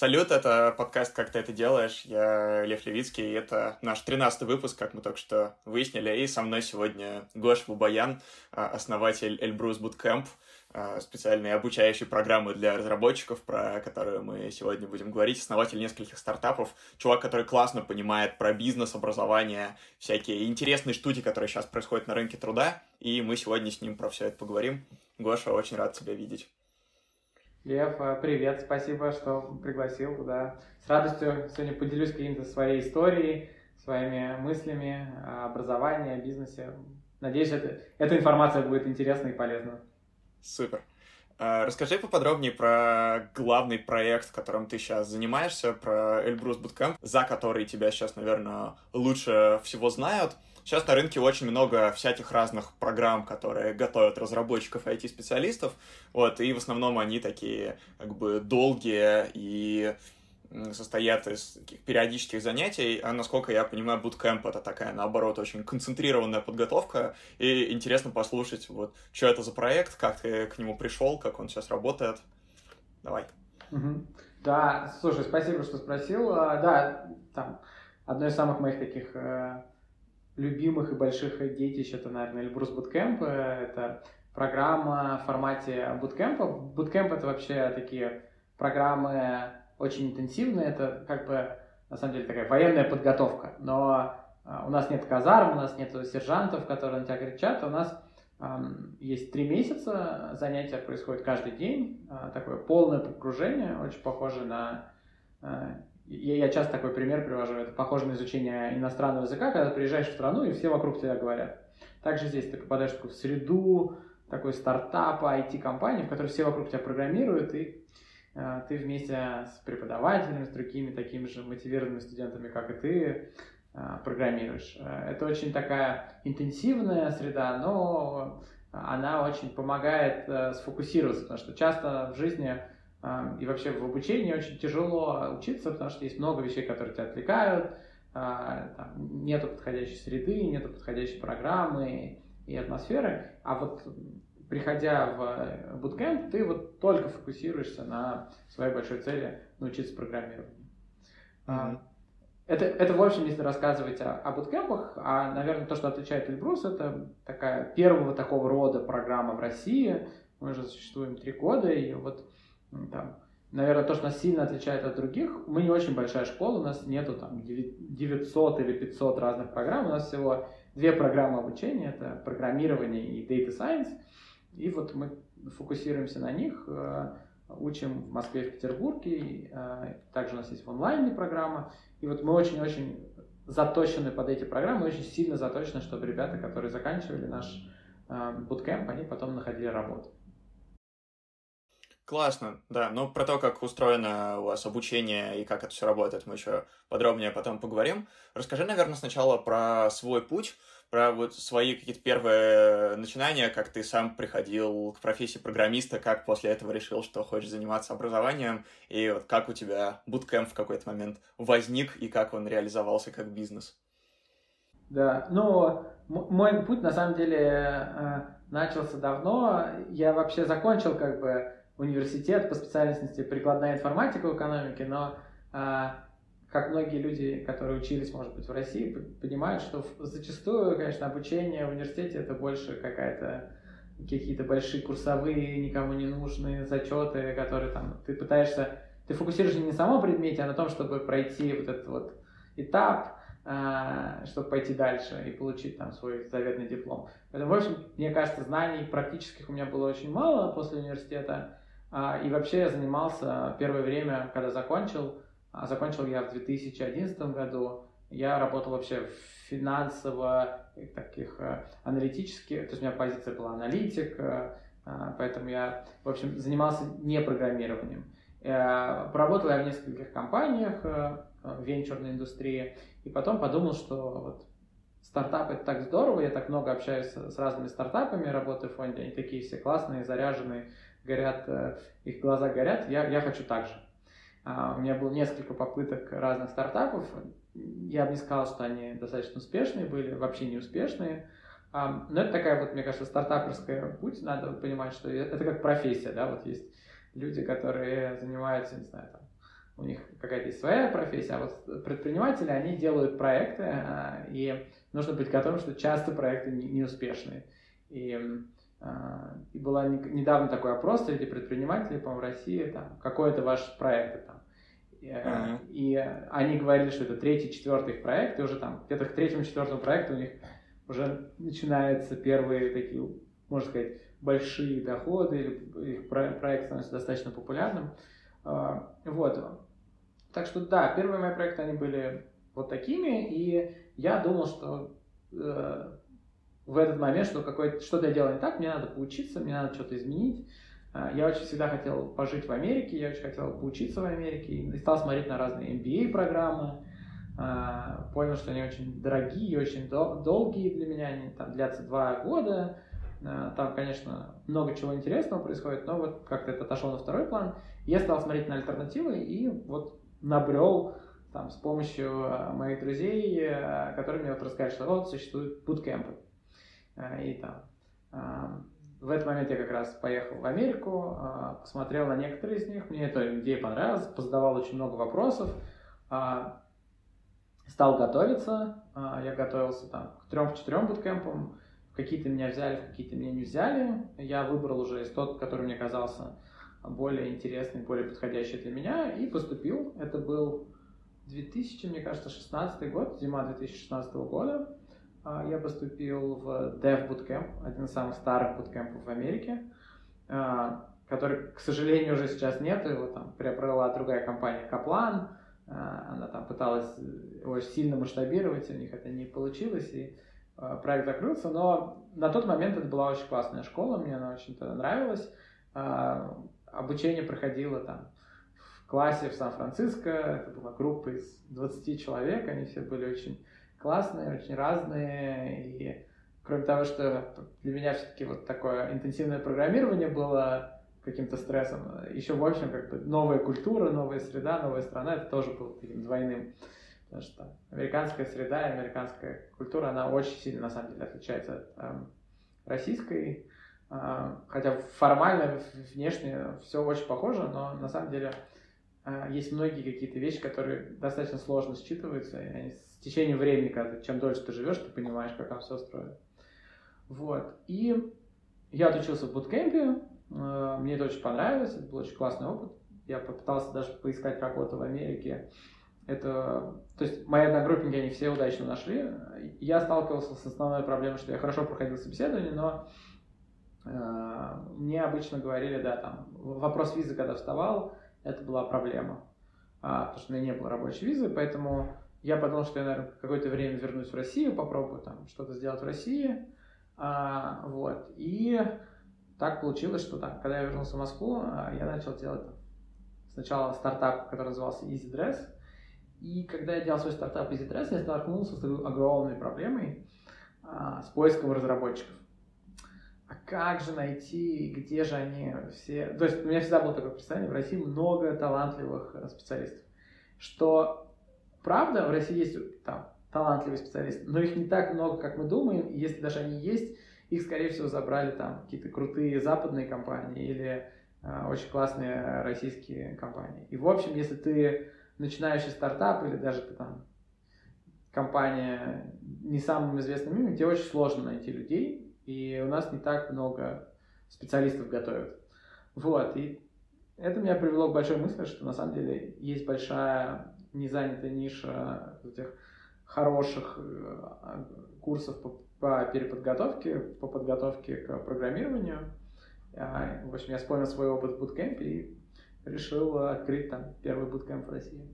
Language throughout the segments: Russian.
Салют, это подкаст «Как ты это делаешь?». Я Лев Левицкий, и это наш тринадцатый выпуск, как мы только что выяснили. И со мной сегодня Гош Бубаян, а, основатель Эльбрус Bootcamp, а, специальной обучающей программы для разработчиков, про которую мы сегодня будем говорить, основатель нескольких стартапов, чувак, который классно понимает про бизнес, образование, всякие интересные штуки, которые сейчас происходят на рынке труда, и мы сегодня с ним про все это поговорим. Гоша, очень рад тебя видеть. Лев, а, привет, спасибо, что пригласил, да. С радостью сегодня поделюсь какими-то своей историей, своими мыслями о образовании, о бизнесе. Надеюсь, это, эта информация будет интересна и полезна. Супер. А, расскажи поподробнее про главный проект, которым ты сейчас занимаешься, про Эльбрус Bootcamp, за который тебя сейчас, наверное, лучше всего знают. Сейчас на рынке очень много всяких разных программ, которые готовят разработчиков и IT-специалистов, вот, и в основном они такие, как бы, долгие и состоят из периодических занятий, а насколько я понимаю, буткемп это такая, наоборот, очень концентрированная подготовка, и интересно послушать, вот, что это за проект, как ты к нему пришел, как он сейчас работает. Давай. Да, слушай, спасибо, что спросил. А, да, там, одно из самых моих таких э, любимых и больших детищ это, наверное, Эльбрус Bootcamp. Это программа в формате буткемпа. Bootcamp это вообще такие программы очень интенсивные. Это как бы, на самом деле, такая военная подготовка. Но а, у нас нет казарм, у нас нет сержантов, которые на тебя кричат. У нас есть три месяца, занятия происходят каждый день, а, такое полное погружение, очень похоже на а, я, я часто такой пример привожу, это похоже на изучение иностранного языка, когда ты приезжаешь в страну, и все вокруг тебя говорят. Также здесь ты попадаешь в такую среду, такой стартап, IT-компании, в которой все вокруг тебя программируют, и э, ты вместе с преподавателями, с другими такими же мотивированными студентами, как и ты, э, программируешь. Э, это очень такая интенсивная среда, но она очень помогает э, сфокусироваться, потому что часто в жизни и вообще в обучении очень тяжело учиться, потому что есть много вещей, которые тебя отвлекают, а, там, нету подходящей среды, нету подходящей программы и атмосферы. А вот приходя в bootcamp, ты вот только фокусируешься на своей большой цели научиться программированию. Mm-hmm. Это, это, в общем, если рассказывать о, о буткемпах, а, наверное, то, что отличает Эльбрус, это такая первого такого рода программа в России. Мы уже существуем три года, и вот там, наверное, то, что нас сильно отличает от других, мы не очень большая школа, у нас нету там 900 или 500 разных программ, у нас всего две программы обучения, это программирование и Data Science, и вот мы фокусируемся на них, э, учим в Москве в Петербурге, э, также у нас есть онлайне программа, и вот мы очень-очень заточены под эти программы, очень сильно заточены, чтобы ребята, которые заканчивали наш буткемп, они потом находили работу. Классно, да. Ну, про то, как устроено у вас обучение и как это все работает, мы еще подробнее потом поговорим. Расскажи, наверное, сначала про свой путь, про вот свои какие-то первые начинания, как ты сам приходил к профессии программиста, как после этого решил, что хочешь заниматься образованием, и вот как у тебя буткемп в какой-то момент возник, и как он реализовался как бизнес. Да, ну, мой путь, на самом деле, э, начался давно. Я вообще закончил, как бы, университет по специальности прикладная информатика в экономике, но а, как многие люди, которые учились, может быть, в России, понимают, что зачастую, конечно, обучение в университете это больше какая-то какие-то большие курсовые, никому не нужные зачеты, которые там ты пытаешься, ты фокусируешься не на самом предмете, а на том, чтобы пройти вот этот вот этап, а, чтобы пойти дальше и получить там свой заветный диплом. Поэтому, в общем, мне кажется, знаний практических у меня было очень мало после университета, и вообще я занимался первое время, когда закончил, а закончил я в 2011 году, я работал вообще в финансово таких э, аналитических, то есть у меня позиция была аналитик, э, а, поэтому я, в общем, занимался не программированием. Э, поработал я в нескольких компаниях в венчурной индустрии, и потом подумал, что вот стартап это так здорово, я так много общаюсь с разными стартапами, работаю в фонде, они такие все классные, заряженные, горят, э, их глаза горят, я, я хочу так же. А, у меня было несколько попыток разных стартапов, я бы не сказал, что они достаточно успешные были, вообще не успешные, а, но это такая вот, мне кажется, стартаперская путь, надо понимать, что это как профессия, да, вот есть люди, которые занимаются, не знаю, там, у них какая-то есть своя профессия, а вот предприниматели, они делают проекты, а, и нужно быть готовым, что часто проекты неуспешные. И, и была недавно такой опрос среди предпринимателей, по-моему, в России, там, какой это ваш проект, там, Uh-huh. И они говорили, что это третий, четвертый их проект, и уже там где-то к третьему, четвертому проекту у них уже начинаются первые такие, можно сказать, большие доходы, или их проект становится достаточно популярным. Вот. Так что да, первые мои проекты, они были вот такими, и я думал, что э, в этот момент, что какой что-то я делаю не так, мне надо поучиться, мне надо что-то изменить. Э, я очень всегда хотел пожить в Америке, я очень хотел поучиться в Америке, и стал смотреть на разные MBA-программы, э, понял, что они очень дорогие, очень дол- долгие для меня, они там длятся два года, там, конечно, много чего интересного происходит, но вот как-то это отошло на второй план. Я стал смотреть на альтернативы, и вот набрел там, с помощью моих друзей, которые мне вот рассказали, что вот существуют буткемпы. Э, и там. В этот момент я как раз поехал в Америку, посмотрел на некоторые из них, мне эта идея понравилась, позадавал очень много вопросов, стал готовиться, я готовился там к трем-четырем буткемпам, какие-то меня взяли, какие-то меня не взяли, я выбрал уже из тот, который мне казался более интересный, более подходящий для меня, и поступил. Это был 2000, мне кажется, 16 год, зима 2016 года. А, я поступил в Dev Bootcamp, один из самых старых буткемпов в Америке, а, который, к сожалению, уже сейчас нет, его там приобрела другая компания Kaplan, а, она там пыталась очень сильно масштабировать, у них это не получилось, и проект закрылся, но на тот момент это была очень классная школа, мне она очень нравилась, обучение проходило там в классе в Сан-Франциско, это была группа из 20 человек, они все были очень классные, очень разные, и кроме того, что для меня все-таки вот такое интенсивное программирование было каким-то стрессом, еще в общем как бы новая культура, новая среда, новая страна, это тоже было таким двойным. Потому что американская среда и американская культура, она очень сильно на самом деле отличается от э, российской. А, хотя формально, внешне все очень похоже, но на самом деле есть многие какие-то вещи, которые достаточно сложно считываются, и они с течением времени, когда чем дольше ты живешь, ты понимаешь, как там все устроено. Вот. И я отучился в буткемпе, а, мне это очень понравилось, это был очень классный опыт. Я попытался даже поискать работу в Америке. Это, то есть мои одногруппники, они все удачно нашли. Я сталкивался с основной проблемой, что я хорошо проходил собеседование, но Э, мне обычно говорили, да, там, вопрос визы, когда вставал, это была проблема, а, потому что у меня не было рабочей визы, поэтому я подумал, что я, наверное, какое-то время вернусь в Россию, попробую там что-то сделать в России, а, вот, и так получилось, что так, когда я вернулся в Москву, а, я начал делать сначала стартап, который назывался Easy Dress, и когда я делал свой стартап Easy Dress, я столкнулся с огромной проблемой а, с поиском разработчиков как же найти, где же они все... То есть у меня всегда было такое представление, в России много талантливых э, специалистов. Что правда, в России есть там талантливые специалисты, но их не так много, как мы думаем, и если даже они есть, их, скорее всего, забрали там какие-то крутые западные компании или э, очень классные российские компании. И, в общем, если ты начинающий стартап или даже ты там компания не самым известным именем, тебе очень сложно найти людей, и у нас не так много специалистов готовят. Вот, и это меня привело к большой мысли, что на самом деле есть большая незанятая ниша этих хороших э, курсов по, по переподготовке, по подготовке к программированию. А, в общем, я вспомнил свой опыт в буткемпе и решил открыть там первый буткемп в России.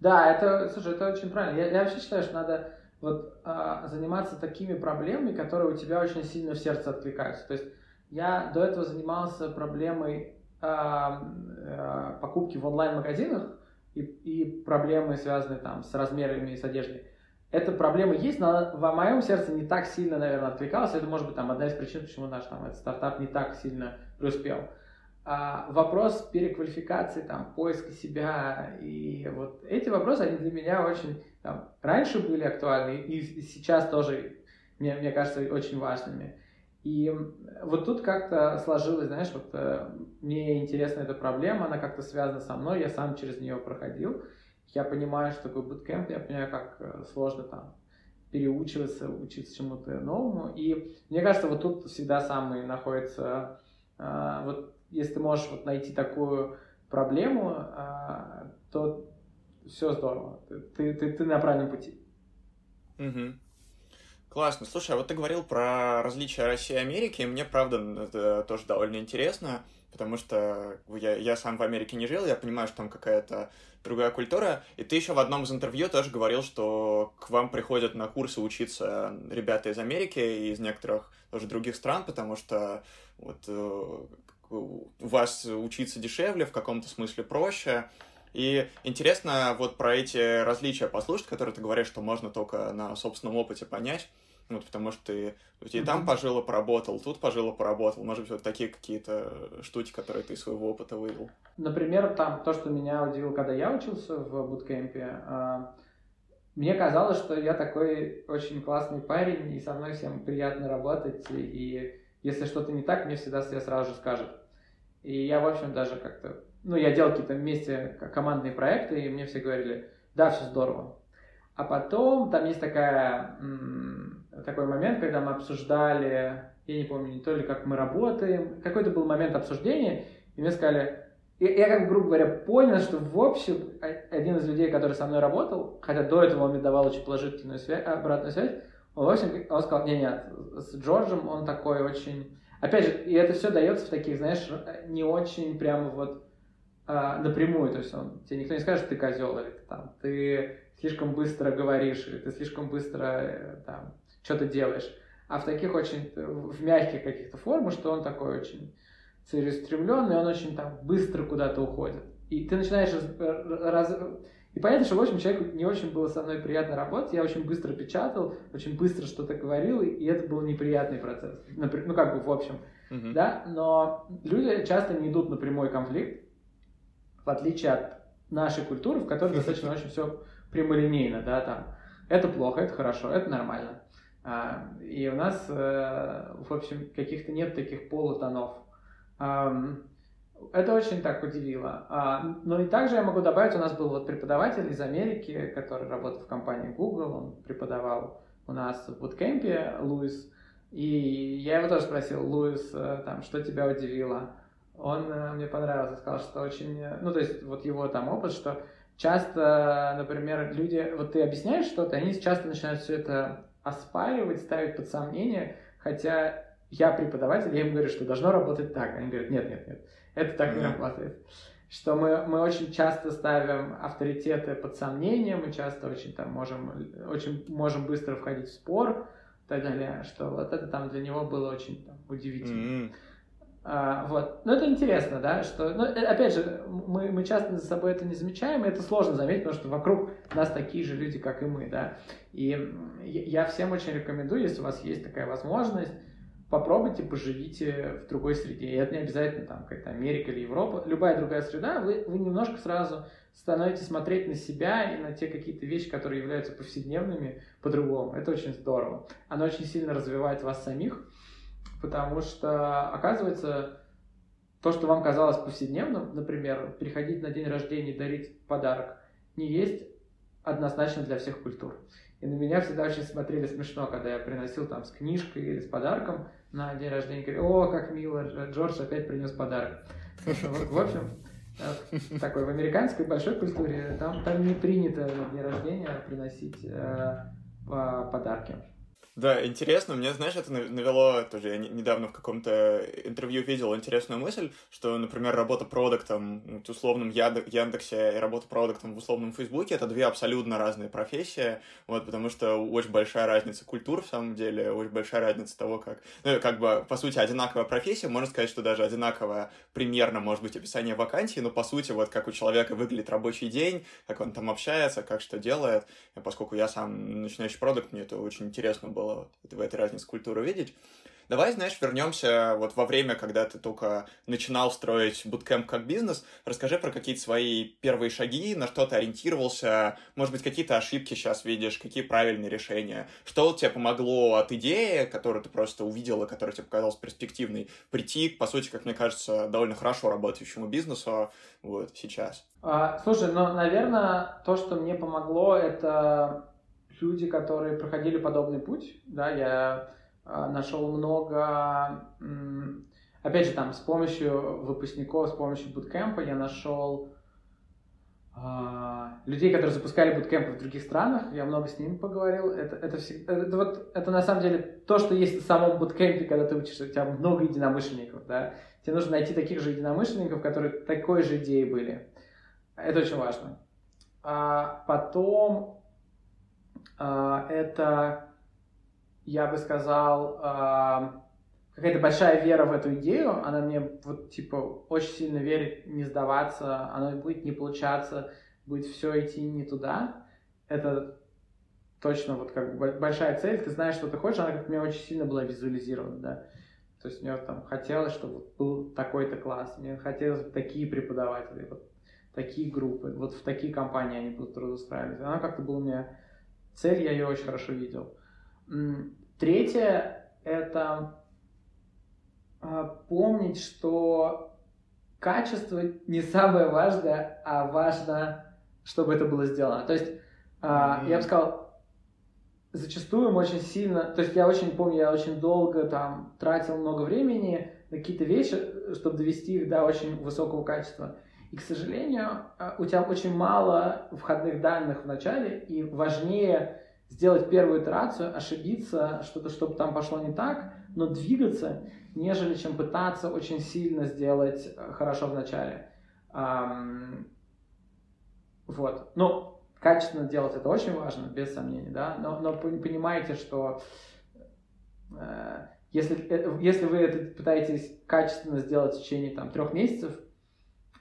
Да, это, слушай, это очень правильно. Я, я вообще считаю, что надо вот а, заниматься такими проблемами, которые у тебя очень сильно в сердце откликаются. То есть я до этого занимался проблемой а, а, покупки в онлайн-магазинах и, и проблемы, связанные там с размерами и с одеждой. эта проблема есть, но во моем сердце не так сильно, наверное, откликалась. Это может быть там одна из причин, почему наш там этот стартап не так сильно преуспел. А, вопрос переквалификации, там, поиска себя и вот эти вопросы, они для меня очень там, раньше были актуальны и сейчас тоже, мне, мне кажется, очень важными. И вот тут как-то сложилось, знаешь, вот э, мне интересна эта проблема, она как-то связана со мной, я сам через нее проходил. Я понимаю, что такое буткемп, я понимаю, как э, сложно там переучиваться, учиться чему-то новому. И мне кажется, вот тут всегда самый находится, э, вот если ты можешь вот найти такую проблему, э, то все здорово, ты, ты, ты на правильном пути. Угу. Классно. Слушай, а вот ты говорил про различия России и Америки, мне, правда, это тоже довольно интересно, потому что я, я сам в Америке не жил, я понимаю, что там какая-то другая культура, и ты еще в одном из интервью тоже говорил, что к вам приходят на курсы учиться ребята из Америки и из некоторых тоже других стран, потому что вот э, у вас учиться дешевле, в каком-то смысле проще, и интересно вот про эти различия послушать, которые ты говоришь, что можно только на собственном опыте понять. Вот, потому что ты и там пожил и поработал, тут пожил и поработал. Может быть, вот такие какие-то штуки, которые ты из своего опыта вывел. Например, там то, что меня удивило, когда я учился в буткемпе, а, мне казалось, что я такой очень классный парень, и со мной всем приятно работать, и если что-то не так, мне всегда все сразу же скажут. И я, в общем, даже как-то ну, я делал какие-то вместе командные проекты, и мне все говорили, да, все здорово. А потом там есть такая, такой момент, когда мы обсуждали, я не помню, не то ли как мы работаем, какой-то был момент обсуждения, и мне сказали, я, я как грубо говоря, понял, что в общем один из людей, который со мной работал, хотя до этого он мне давал очень положительную связь, обратную связь, в общем, он сказал, нет, нет, с Джорджем он такой очень... Опять же, и это все дается в таких, знаешь, не очень прямо вот а, напрямую, то есть он, тебе никто не скажет, что ты козел, или там, ты слишком быстро говоришь, или ты слишком быстро э, там, что-то делаешь. А в таких очень, в мягких каких-то формах, что он такой очень целеустремленный, он очень там быстро куда-то уходит. И ты начинаешь раз... И понятно, что, в общем, человеку не очень было со мной приятно работать, я очень быстро печатал, очень быстро что-то говорил, и это был неприятный процесс. Ну, как бы, в общем, uh-huh. да, но люди часто не идут на прямой конфликт, в отличие от нашей культуры, в которой достаточно очень все прямолинейно, да, там, это плохо, это хорошо, это нормально. А, и у нас, э, в общем, каких-то нет таких полутонов. Это очень так удивило. А, но и также я могу добавить, у нас был вот преподаватель из Америки, который работал в компании Google, он преподавал у нас в буткемпе, Луис, и я его тоже спросил, Луис, э, там, что тебя удивило? он э, мне понравился, сказал, что очень, э, ну, то есть вот его там опыт, что часто, например, люди, вот ты объясняешь что-то, они часто начинают все это оспаривать, ставить под сомнение, хотя я преподаватель, я им говорю, что должно работать так. Они говорят, нет, нет, нет, это так не работает. Что мы, мы очень часто ставим авторитеты под сомнение, мы часто очень там можем, очень можем быстро входить в спор и так далее, что вот это там для него было очень там, удивительно. Mm-hmm. А, вот. Но это интересно, да, что, ну, э, опять же, мы, мы часто за собой это не замечаем, и это сложно заметить, потому что вокруг нас такие же люди, как и мы, да. И я всем очень рекомендую, если у вас есть такая возможность, попробуйте, поживите в другой среде. И это не обязательно там какая-то Америка или Европа, любая другая среда, вы, вы немножко сразу становитесь смотреть на себя и на те какие-то вещи, которые являются повседневными, по-другому. Это очень здорово. Оно очень сильно развивает вас самих, потому что, оказывается, то, что вам казалось повседневным, например, приходить на день рождения и дарить подарок, не есть однозначно для всех культур. И на меня всегда очень смотрели смешно, когда я приносил там с книжкой или с подарком на день рождения. Говорю, о, как мило, Джордж опять принес подарок. В общем, э, такой в американской большой культуре там, там не принято на день рождения приносить э, подарки. Да, интересно. Мне, знаешь, это навело тоже. Я недавно в каком-то интервью видел интересную мысль, что, например, работа продуктом в условном Яндексе и работа продуктом в условном Фейсбуке — это две абсолютно разные профессии, вот, потому что очень большая разница культур, в самом деле, очень большая разница того, как... Ну, как бы, по сути, одинаковая профессия, можно сказать, что даже одинаковое примерно, может быть, описание вакансии, но, по сути, вот как у человека выглядит рабочий день, как он там общается, как что делает, поскольку я сам начинающий продукт, мне это очень интересно было было в этой разнице культуры видеть. Давай, знаешь, вернемся вот во время, когда ты только начинал строить буткемп как бизнес. Расскажи про какие-то свои первые шаги, на что ты ориентировался, может быть, какие-то ошибки сейчас видишь, какие правильные решения. Что тебе помогло от идеи, которую ты просто увидела, которая тебе показалась перспективной, прийти по сути, как мне кажется, довольно хорошо работающему бизнесу вот сейчас? А, слушай, ну, наверное, то, что мне помогло, это люди, которые проходили подобный путь, да, я э, нашел много, опять же, там, с помощью выпускников, с помощью буткемпа я нашел э, людей, которые запускали буткемпы в других странах, я много с ними поговорил, это, это, всегда, это, вот, это на самом деле то, что есть в самом буткемпе, когда ты учишься, у тебя много единомышленников, да, тебе нужно найти таких же единомышленников, которые такой же идеи были, это очень важно. А потом а, это, я бы сказал, а, какая-то большая вера в эту идею, она мне вот типа очень сильно верит, не сдаваться, она будет не получаться, будет все идти не туда. Это точно вот как большая цель, ты знаешь, что ты хочешь, она как-то мне очень сильно была визуализирована, да. То есть мне там хотелось, чтобы был такой-то класс, мне хотелось такие преподаватели, вот такие группы, вот в такие компании они будут трудоустраивать. Она как-то была у меня цель, я ее очень хорошо видел. Третье – это а, помнить, что качество не самое важное, а важно, чтобы это было сделано. То есть, mm-hmm. я бы сказал, зачастую мы очень сильно, то есть я очень помню, я очень долго там тратил много времени на какие-то вещи, чтобы довести их до очень высокого качества. И, к сожалению, а, у тебя очень мало входных данных в начале, и важнее сделать первую итерацию, ошибиться, что-то, чтобы там пошло не так, но двигаться, нежели чем пытаться очень сильно сделать э, хорошо в начале. Вот. Ну, качественно делать это очень важно, без сомнений, да, но, но понимаете, что э, если, э, если вы это пытаетесь качественно сделать в течение там, трех месяцев,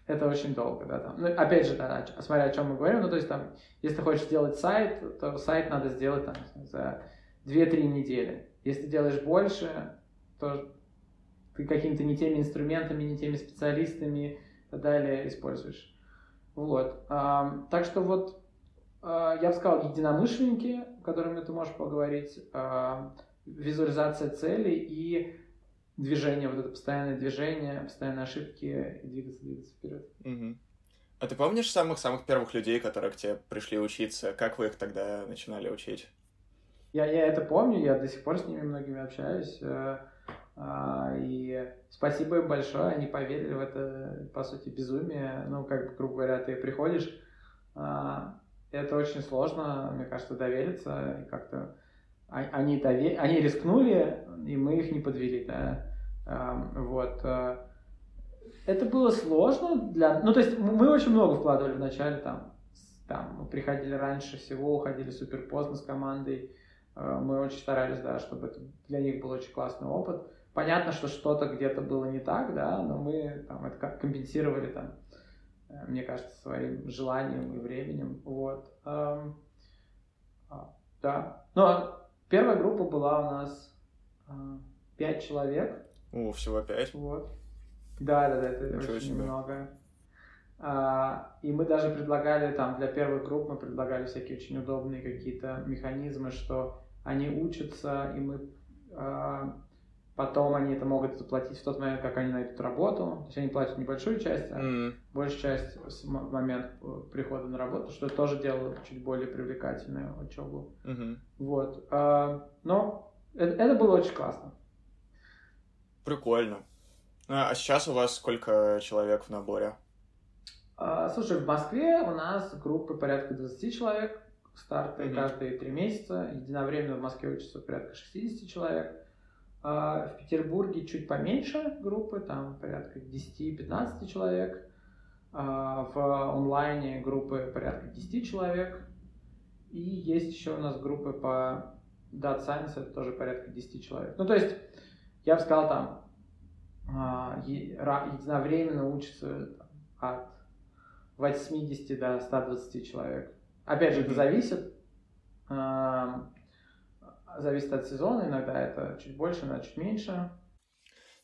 это очень долго, да, там. Ну, опять же, да, смотря о чем мы говорим, ну, то есть, там, если ты хочешь сделать сайт, то сайт надо сделать, там, за 2-3 недели. Если делаешь больше, то ты какими-то не теми инструментами, не теми специалистами и так далее используешь. Вот. А, так что вот а, я бы сказал, единомышленники, с которыми ты можешь поговорить, а, визуализация целей и движение, вот это постоянное движение, постоянные ошибки и двигаться, двигаться вперед. Угу. А ты помнишь самых-самых первых людей, которые к тебе пришли учиться? Как вы их тогда начинали учить? Я, я это помню, я до сих пор с ними многими общаюсь. Э, а, и спасибо им большое, они поверили в это, по сути, безумие. Ну, как, грубо говоря, ты приходишь, а, это очень сложно, мне кажется, довериться и как-то а, они, довер... они рискнули, и мы их не подвели, да. Вот. Э, это было сложно для... Ну, то есть мы очень много вкладывали в начале, там, там мы приходили раньше всего, уходили супер поздно с командой. Э, мы очень старались, да, чтобы это для них был очень классный опыт. Понятно, что что-то где-то было не так, да, но мы там это как компенсировали там, э, мне кажется, своим желанием и временем. Вот. А, да. Но Первая группа была у нас а, пять человек. О, всего пять? Вот. Да, да, да, это Ничего очень себе. много. А, и мы даже предлагали там для первых групп мы предлагали всякие очень удобные какие-то механизмы, что они учатся, и мы а, Потом они это могут заплатить в тот момент, как они найдут работу. То есть они платят небольшую часть, а mm. большую часть в момент э, прихода на работу, что тоже делает чуть более привлекательную учебу. Mm-hmm. Вот. А, но это, это было очень классно. Прикольно. А сейчас у вас сколько человек в наборе? А, слушай, в Москве у нас группы порядка 20 человек. старты mm-hmm. каждые три месяца. Единовременно в Москве учатся порядка 60 человек. А в Петербурге чуть поменьше группы, там порядка 10-15 человек. А в онлайне группы порядка 10 человек. И есть еще у нас группы по Data Science, это тоже порядка 10 человек. Ну, то есть, я бы сказал, там, а, единовременно учатся от 80 до 120 человек. Опять же, это зависит. Зависит от сезона, иногда это чуть больше, иногда чуть меньше.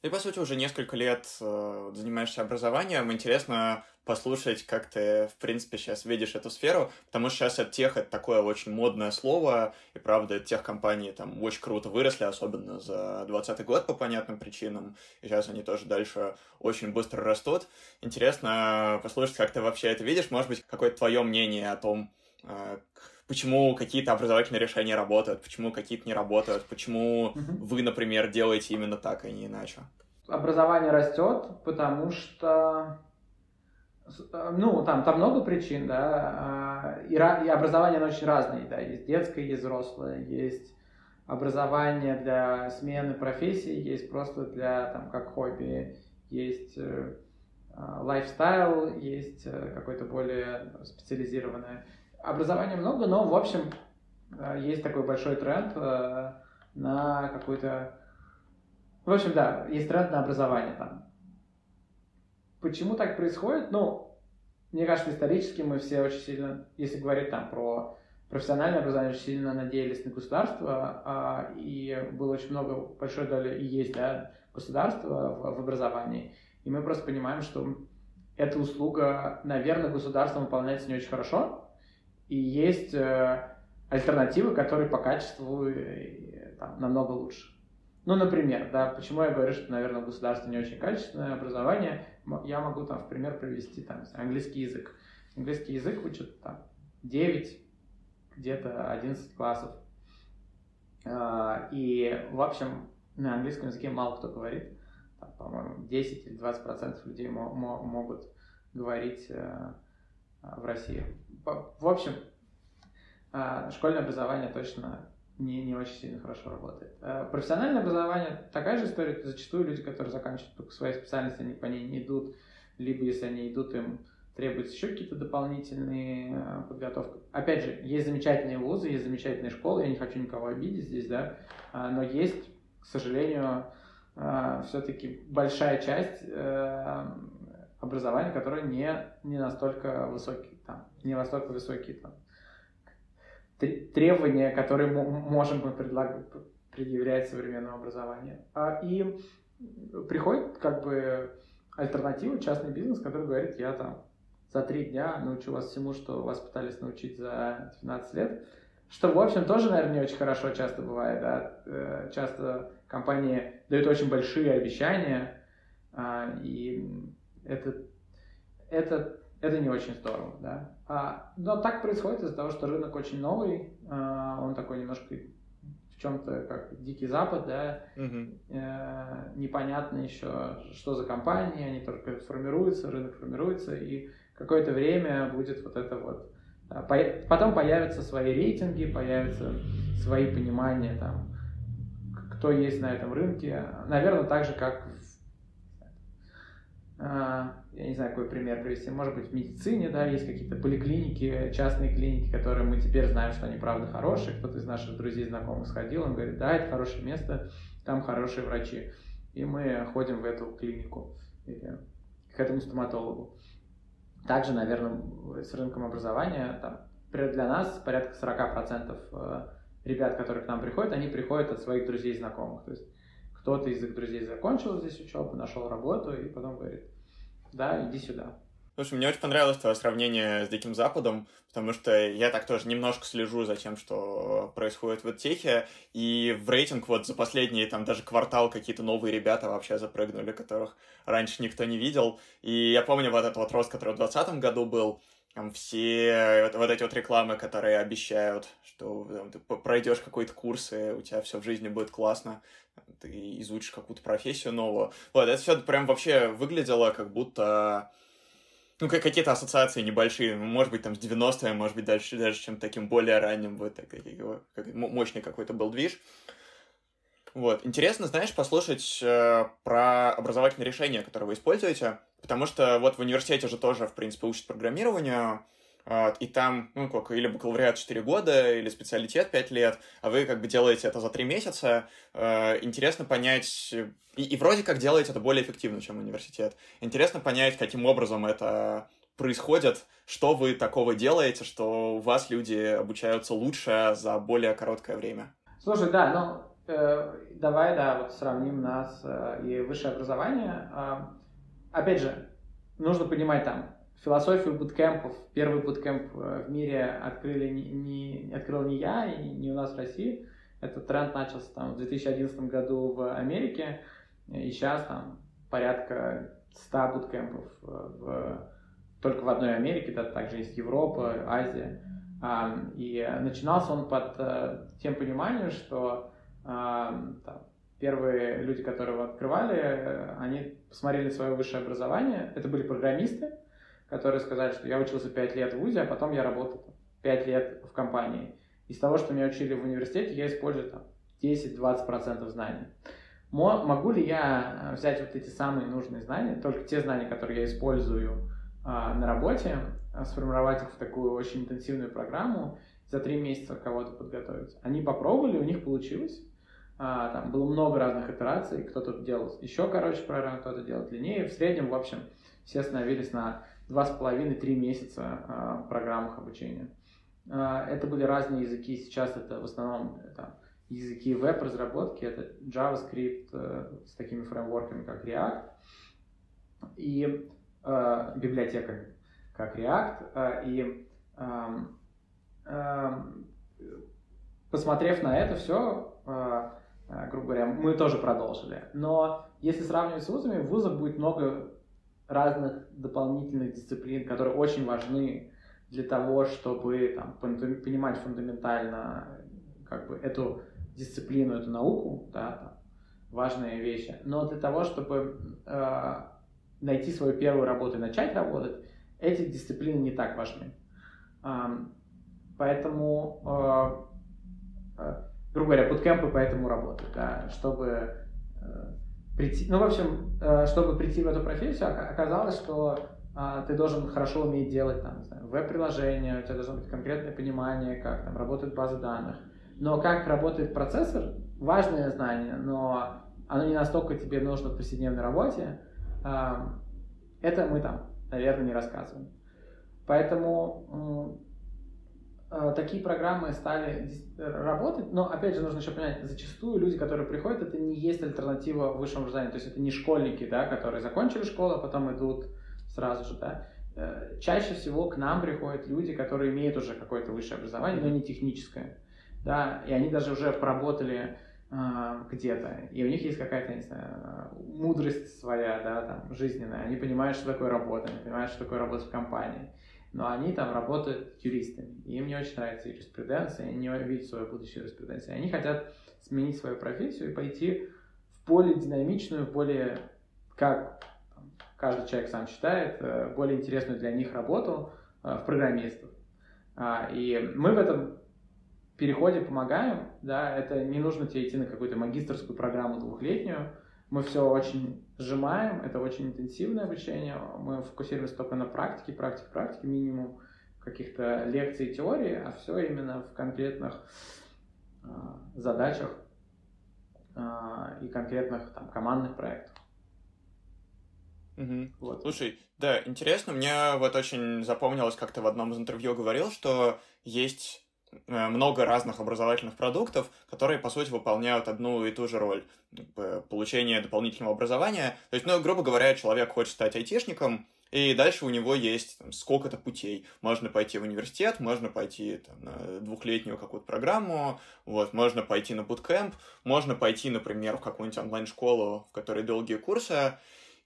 Ты, по сути, уже несколько лет э, занимаешься образованием. Интересно послушать, как ты, в принципе, сейчас видишь эту сферу, потому что сейчас от тех это такое очень модное слово, и, правда, тех компаний там очень круто выросли, особенно за 2020 год по понятным причинам, и сейчас они тоже дальше очень быстро растут. Интересно послушать, как ты вообще это видишь, может быть, какое-то твое мнение о том, э, почему какие-то образовательные решения работают, почему какие-то не работают, почему угу. вы, например, делаете именно так, а не иначе. Образование растет, потому что ну, там, там много причин, да, а, и, и образование оно очень разное, да, есть детское, есть взрослое, есть образование для смены профессии, есть просто для, там, как хобби, есть э, лайфстайл, есть э, какое-то более специализированное. Образования много, но, в общем, э, есть такой большой тренд э, на какой-то... В общем, да, есть тренд на образование там. Почему так происходит? Ну, мне кажется, исторически мы все очень сильно, если говорить там про профессиональное образование, очень сильно надеялись на государство, а, и было очень много, большой доли, и есть, да, государство в, в образовании. И мы просто понимаем, что эта услуга, наверное, государством выполняется не очень хорошо, и есть э, альтернативы, которые по качеству э, там, намного лучше. Ну, например, да, почему я говорю, что, наверное, в государстве не очень качественное образование, я могу там в пример привести там английский язык. Английский язык учат там 9, где-то 11 классов. А, и, в общем, на английском языке мало кто говорит. Там, по-моему, 10 или 20 процентов людей могут говорить э, в России. В общем, а, школьное образование точно не, не очень сильно хорошо работает. А, профессиональное образование такая же история. Зачастую люди, которые заканчивают только свои специальности, они по ней не идут. Либо если они идут, им требуются еще какие-то дополнительные а, подготовки. Опять же, есть замечательные вузы, есть замечательные школы, я не хочу никого обидеть здесь, да, но есть, к сожалению, все-таки большая часть образования, которое не, не настолько высокий, там, не настолько высокие там, требования, которые мы можем мы предлагать, предъявлять современному образованию. А, и приходит как бы альтернатива, частный бизнес, который говорит, я там за три дня научу вас всему, что вас пытались научить за 12 лет. Что, в общем, тоже, наверное, не очень хорошо часто бывает. Да? Э, часто компании дают очень большие обещания, а, и это, это это не очень здорово, да. А, но так происходит из-за того, что рынок очень новый, а, он такой немножко в чем-то как дикий запад, да, угу. э, непонятно еще, что за компании, они только формируются, рынок формируется, и какое-то время будет вот это вот. Потом появятся свои рейтинги, появятся свои понимания, там, кто есть на этом рынке. Наверное, так же, как а, я не знаю, какой пример привести, может быть, в медицине, да, есть какие-то поликлиники, частные клиники, которые мы теперь знаем, что они правда хорошие, кто-то из наших друзей, знакомых сходил, он говорит, да, это хорошее место, там хорошие врачи, и мы ходим в эту клинику или к этому стоматологу. Также, наверное, с рынком образования, там, для нас порядка 40% э, ребят, которые к нам приходят, они приходят от своих друзей и знакомых, то есть кто-то из их друзей закончил здесь учебу, нашел работу и потом говорит, да, иди сюда. Слушай, мне очень понравилось твое сравнение с Диким Западом, потому что я так тоже немножко слежу за тем, что происходит в техе, и в рейтинг вот за последний там даже квартал какие-то новые ребята вообще запрыгнули, которых раньше никто не видел. И я помню вот этот вот рост, который в 2020 году был, все вот, вот эти вот рекламы, которые обещают, что там, ты пройдешь какой-то курс, и у тебя все в жизни будет классно, ты изучишь какую-то профессию новую. Вот, это все прям вообще выглядело как будто... ну, какие-то ассоциации небольшие, ну, может быть, там с 90-е, может быть, дальше, даже чем таким более ранним, вот, так, как, мощный какой-то был движ. Вот. Интересно, знаешь, послушать э, про образовательные решения, которые вы используете, потому что вот в университете же тоже, в принципе, учат программированию, э, и там, ну, как, или бакалавриат 4 года, или специалитет 5 лет, а вы как бы делаете это за 3 месяца. Э, интересно понять, и, и вроде как делаете это более эффективно, чем университет. Интересно понять, каким образом это происходит, что вы такого делаете, что у вас люди обучаются лучше за более короткое время. Слушай, да, ну, Э, давай, да, вот сравним нас э, и высшее образование. А, опять же, нужно понимать там философию буткемпов. Первый буткемп э, в мире открыли не, не, открыл не я и не у нас в России. Этот тренд начался там в 2011 году в Америке. И сейчас там порядка 100 буткемпов в, только в одной Америке, да, также есть Европа, Азия. И начинался он под тем пониманием, что там, первые люди, которые его открывали, они посмотрели свое высшее образование. Это были программисты, которые сказали, что я учился 5 лет в ВУЗе, а потом я работал 5 лет в компании. Из того, что меня учили в университете, я использую там 10-20% знаний. Могу ли я э, взять вот эти самые нужные знания, только те знания, которые я использую а, на работе, а, сформировать их в такую очень интенсивную программу, за три месяца кого-то подготовить? Они попробовали, у них получилось, а, там было много разных итераций, кто-то делал еще короче программу, кто-то делал длиннее. В среднем, в общем, все остановились на 2,5-3 месяца а, программах обучения. А, это были разные языки, сейчас это в основном это языки веб-разработки, это JavaScript э, с такими фреймворками, как React, и э, библиотека, как React, э, и э, э, посмотрев на это все, Э, грубо говоря, мы тоже продолжили. Но если сравнивать с вузами, в вузах будет много разных дополнительных дисциплин, которые очень важны для того, чтобы там, понимать фундаментально как бы, эту дисциплину, эту науку, да, там, важные вещи. Но для того, чтобы э, найти свою первую работу и начать работать, эти дисциплины не так важны. Э, поэтому э, э грубо говоря, буткемпы поэтому работают, да, чтобы э, прийти, ну, в общем, э, чтобы прийти в эту профессию, оказалось, что э, ты должен хорошо уметь делать там, веб-приложение, у тебя должно быть конкретное понимание, как там работают базы данных. Но как работает процессор, важное знание, но оно не настолько тебе нужно в повседневной работе, э, это мы там, наверное, не рассказываем. Поэтому такие программы стали работать, но опять же нужно еще понять, зачастую люди, которые приходят, это не есть альтернатива высшему образованию, то есть это не школьники, да, которые закончили школу, а потом идут сразу же, да. Э, чаще всего к нам приходят люди, которые имеют уже какое-то высшее образование, но не техническое, да, и они даже уже поработали э, где-то, и у них есть какая-то, не знаю, мудрость своя, да, там, жизненная, они понимают, что такое работа, они понимают, что такое работать в компании, но они там работают юристами. И им не очень нравится юриспруденция, они не видят свое будущее юриспруденции. Они хотят сменить свою профессию и пойти в более динамичную, в более, как там, каждый человек сам считает, э, более интересную для них работу э, в программистов. А, и мы в этом переходе помогаем, да, это не нужно тебе идти на какую-то магистрскую программу двухлетнюю, мы все очень сжимаем, это очень интенсивное обучение, мы фокусируемся только на практике, практике, практике, минимум каких-то лекций и теории, а все именно в конкретных э, задачах э, и конкретных там, командных проектах. Угу. Вот. Слушай, да, интересно, мне вот очень запомнилось, как ты в одном из интервью говорил, что есть много разных образовательных продуктов, которые, по сути, выполняют одну и ту же роль. Получение дополнительного образования. То есть, ну, грубо говоря, человек хочет стать айтишником, и дальше у него есть там, сколько-то путей. Можно пойти в университет, можно пойти там, на двухлетнюю какую-то программу, вот, можно пойти на буткемп, можно пойти, например, в какую-нибудь онлайн-школу, в которой долгие курсы.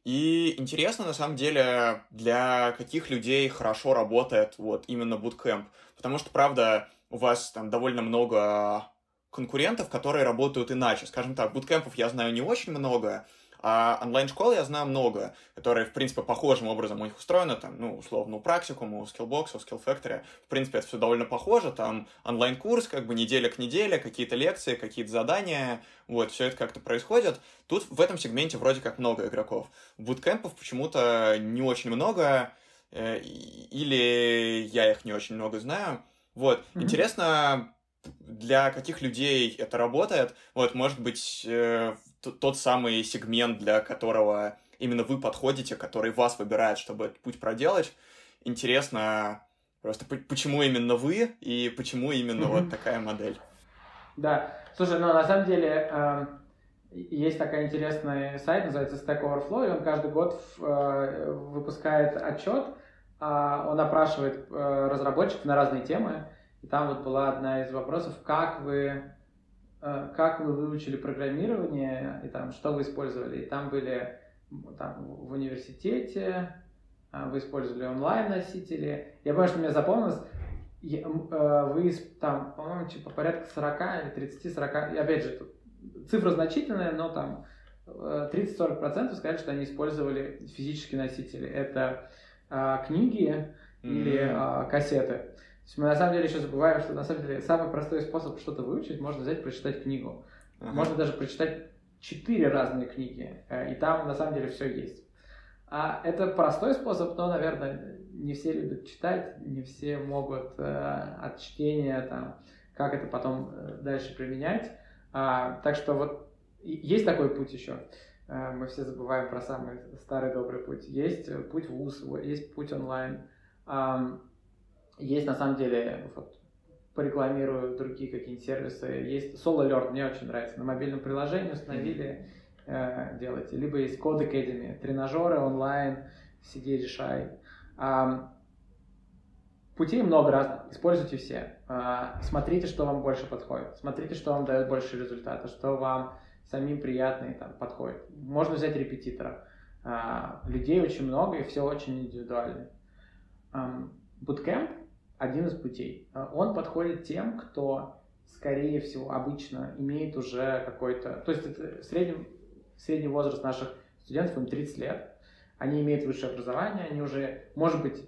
И интересно, на самом деле, для каких людей хорошо работает вот именно буткемп. Потому что, правда, у вас там довольно много конкурентов, которые работают иначе. Скажем так, буткемпов я знаю не очень много, А онлайн-школ я знаю много, которые, в принципе, похожим образом у них устроены, там, ну, условно, у практикума, у Skillbox, у Skill Factory. В принципе, это все довольно похоже, там онлайн-курс, как бы неделя к неделе, какие-то лекции, какие-то задания, вот, все это как-то происходит. Тут в этом сегменте вроде как много игроков. Буткемпов почему-то не очень много, э, или я их не очень много знаю. Вот, mm-hmm. интересно, для каких людей это работает. Вот, может быть, э, тот самый сегмент, для которого именно вы подходите, который вас выбирает, чтобы этот путь проделать. Интересно просто, почему именно вы и почему именно mm-hmm. вот такая модель. Да, слушай, ну на самом деле э, есть такой интересный сайт, называется Stack Overflow, и он каждый год э, выпускает отчет, он опрашивает э, разработчиков на разные темы, и там вот была одна из вопросов, как вы, э, как вы выучили программирование, и там, что вы использовали. И там были там, в университете, а, вы использовали онлайн-носители. Я помню, что мне запомнилось, э, вы там, по-моему, типа порядка 40 или 30-40, и опять же, тут цифра значительная, но там 30-40% э, сказали, что они использовали физические носители. Это а, книги mm-hmm. или а, кассеты есть мы на самом деле еще забываем, что на самом деле самый простой способ что-то выучить, можно взять, прочитать книгу. Ага. Можно даже прочитать четыре разные книги, э, и там на самом деле все есть. А это простой способ, но, наверное, не все любят читать, не все могут э, от чтения там, как это потом э, дальше применять. А, так что вот есть такой путь еще. Э, мы все забываем про самый старый добрый путь. Есть путь в ВУЗ, есть путь онлайн. Есть на самом деле, вот, порекламирую другие какие-нибудь сервисы. Есть Solo Alert, мне очень нравится. На мобильном приложении установили, э, делайте. Либо есть Code Academy, тренажеры онлайн, сиди, решай. Путей много разных, используйте все. А, смотрите, что вам больше подходит. Смотрите, что вам дает больше результата, что вам самим приятно и там подходит. Можно взять репетитора. А, людей очень много и все очень индивидуально. Bootcamp один из путей. А, он подходит тем, кто, скорее всего, обычно имеет уже какой-то... То есть это средний, средний возраст наших студентов, им 30 лет. Они имеют высшее образование, они уже, может быть,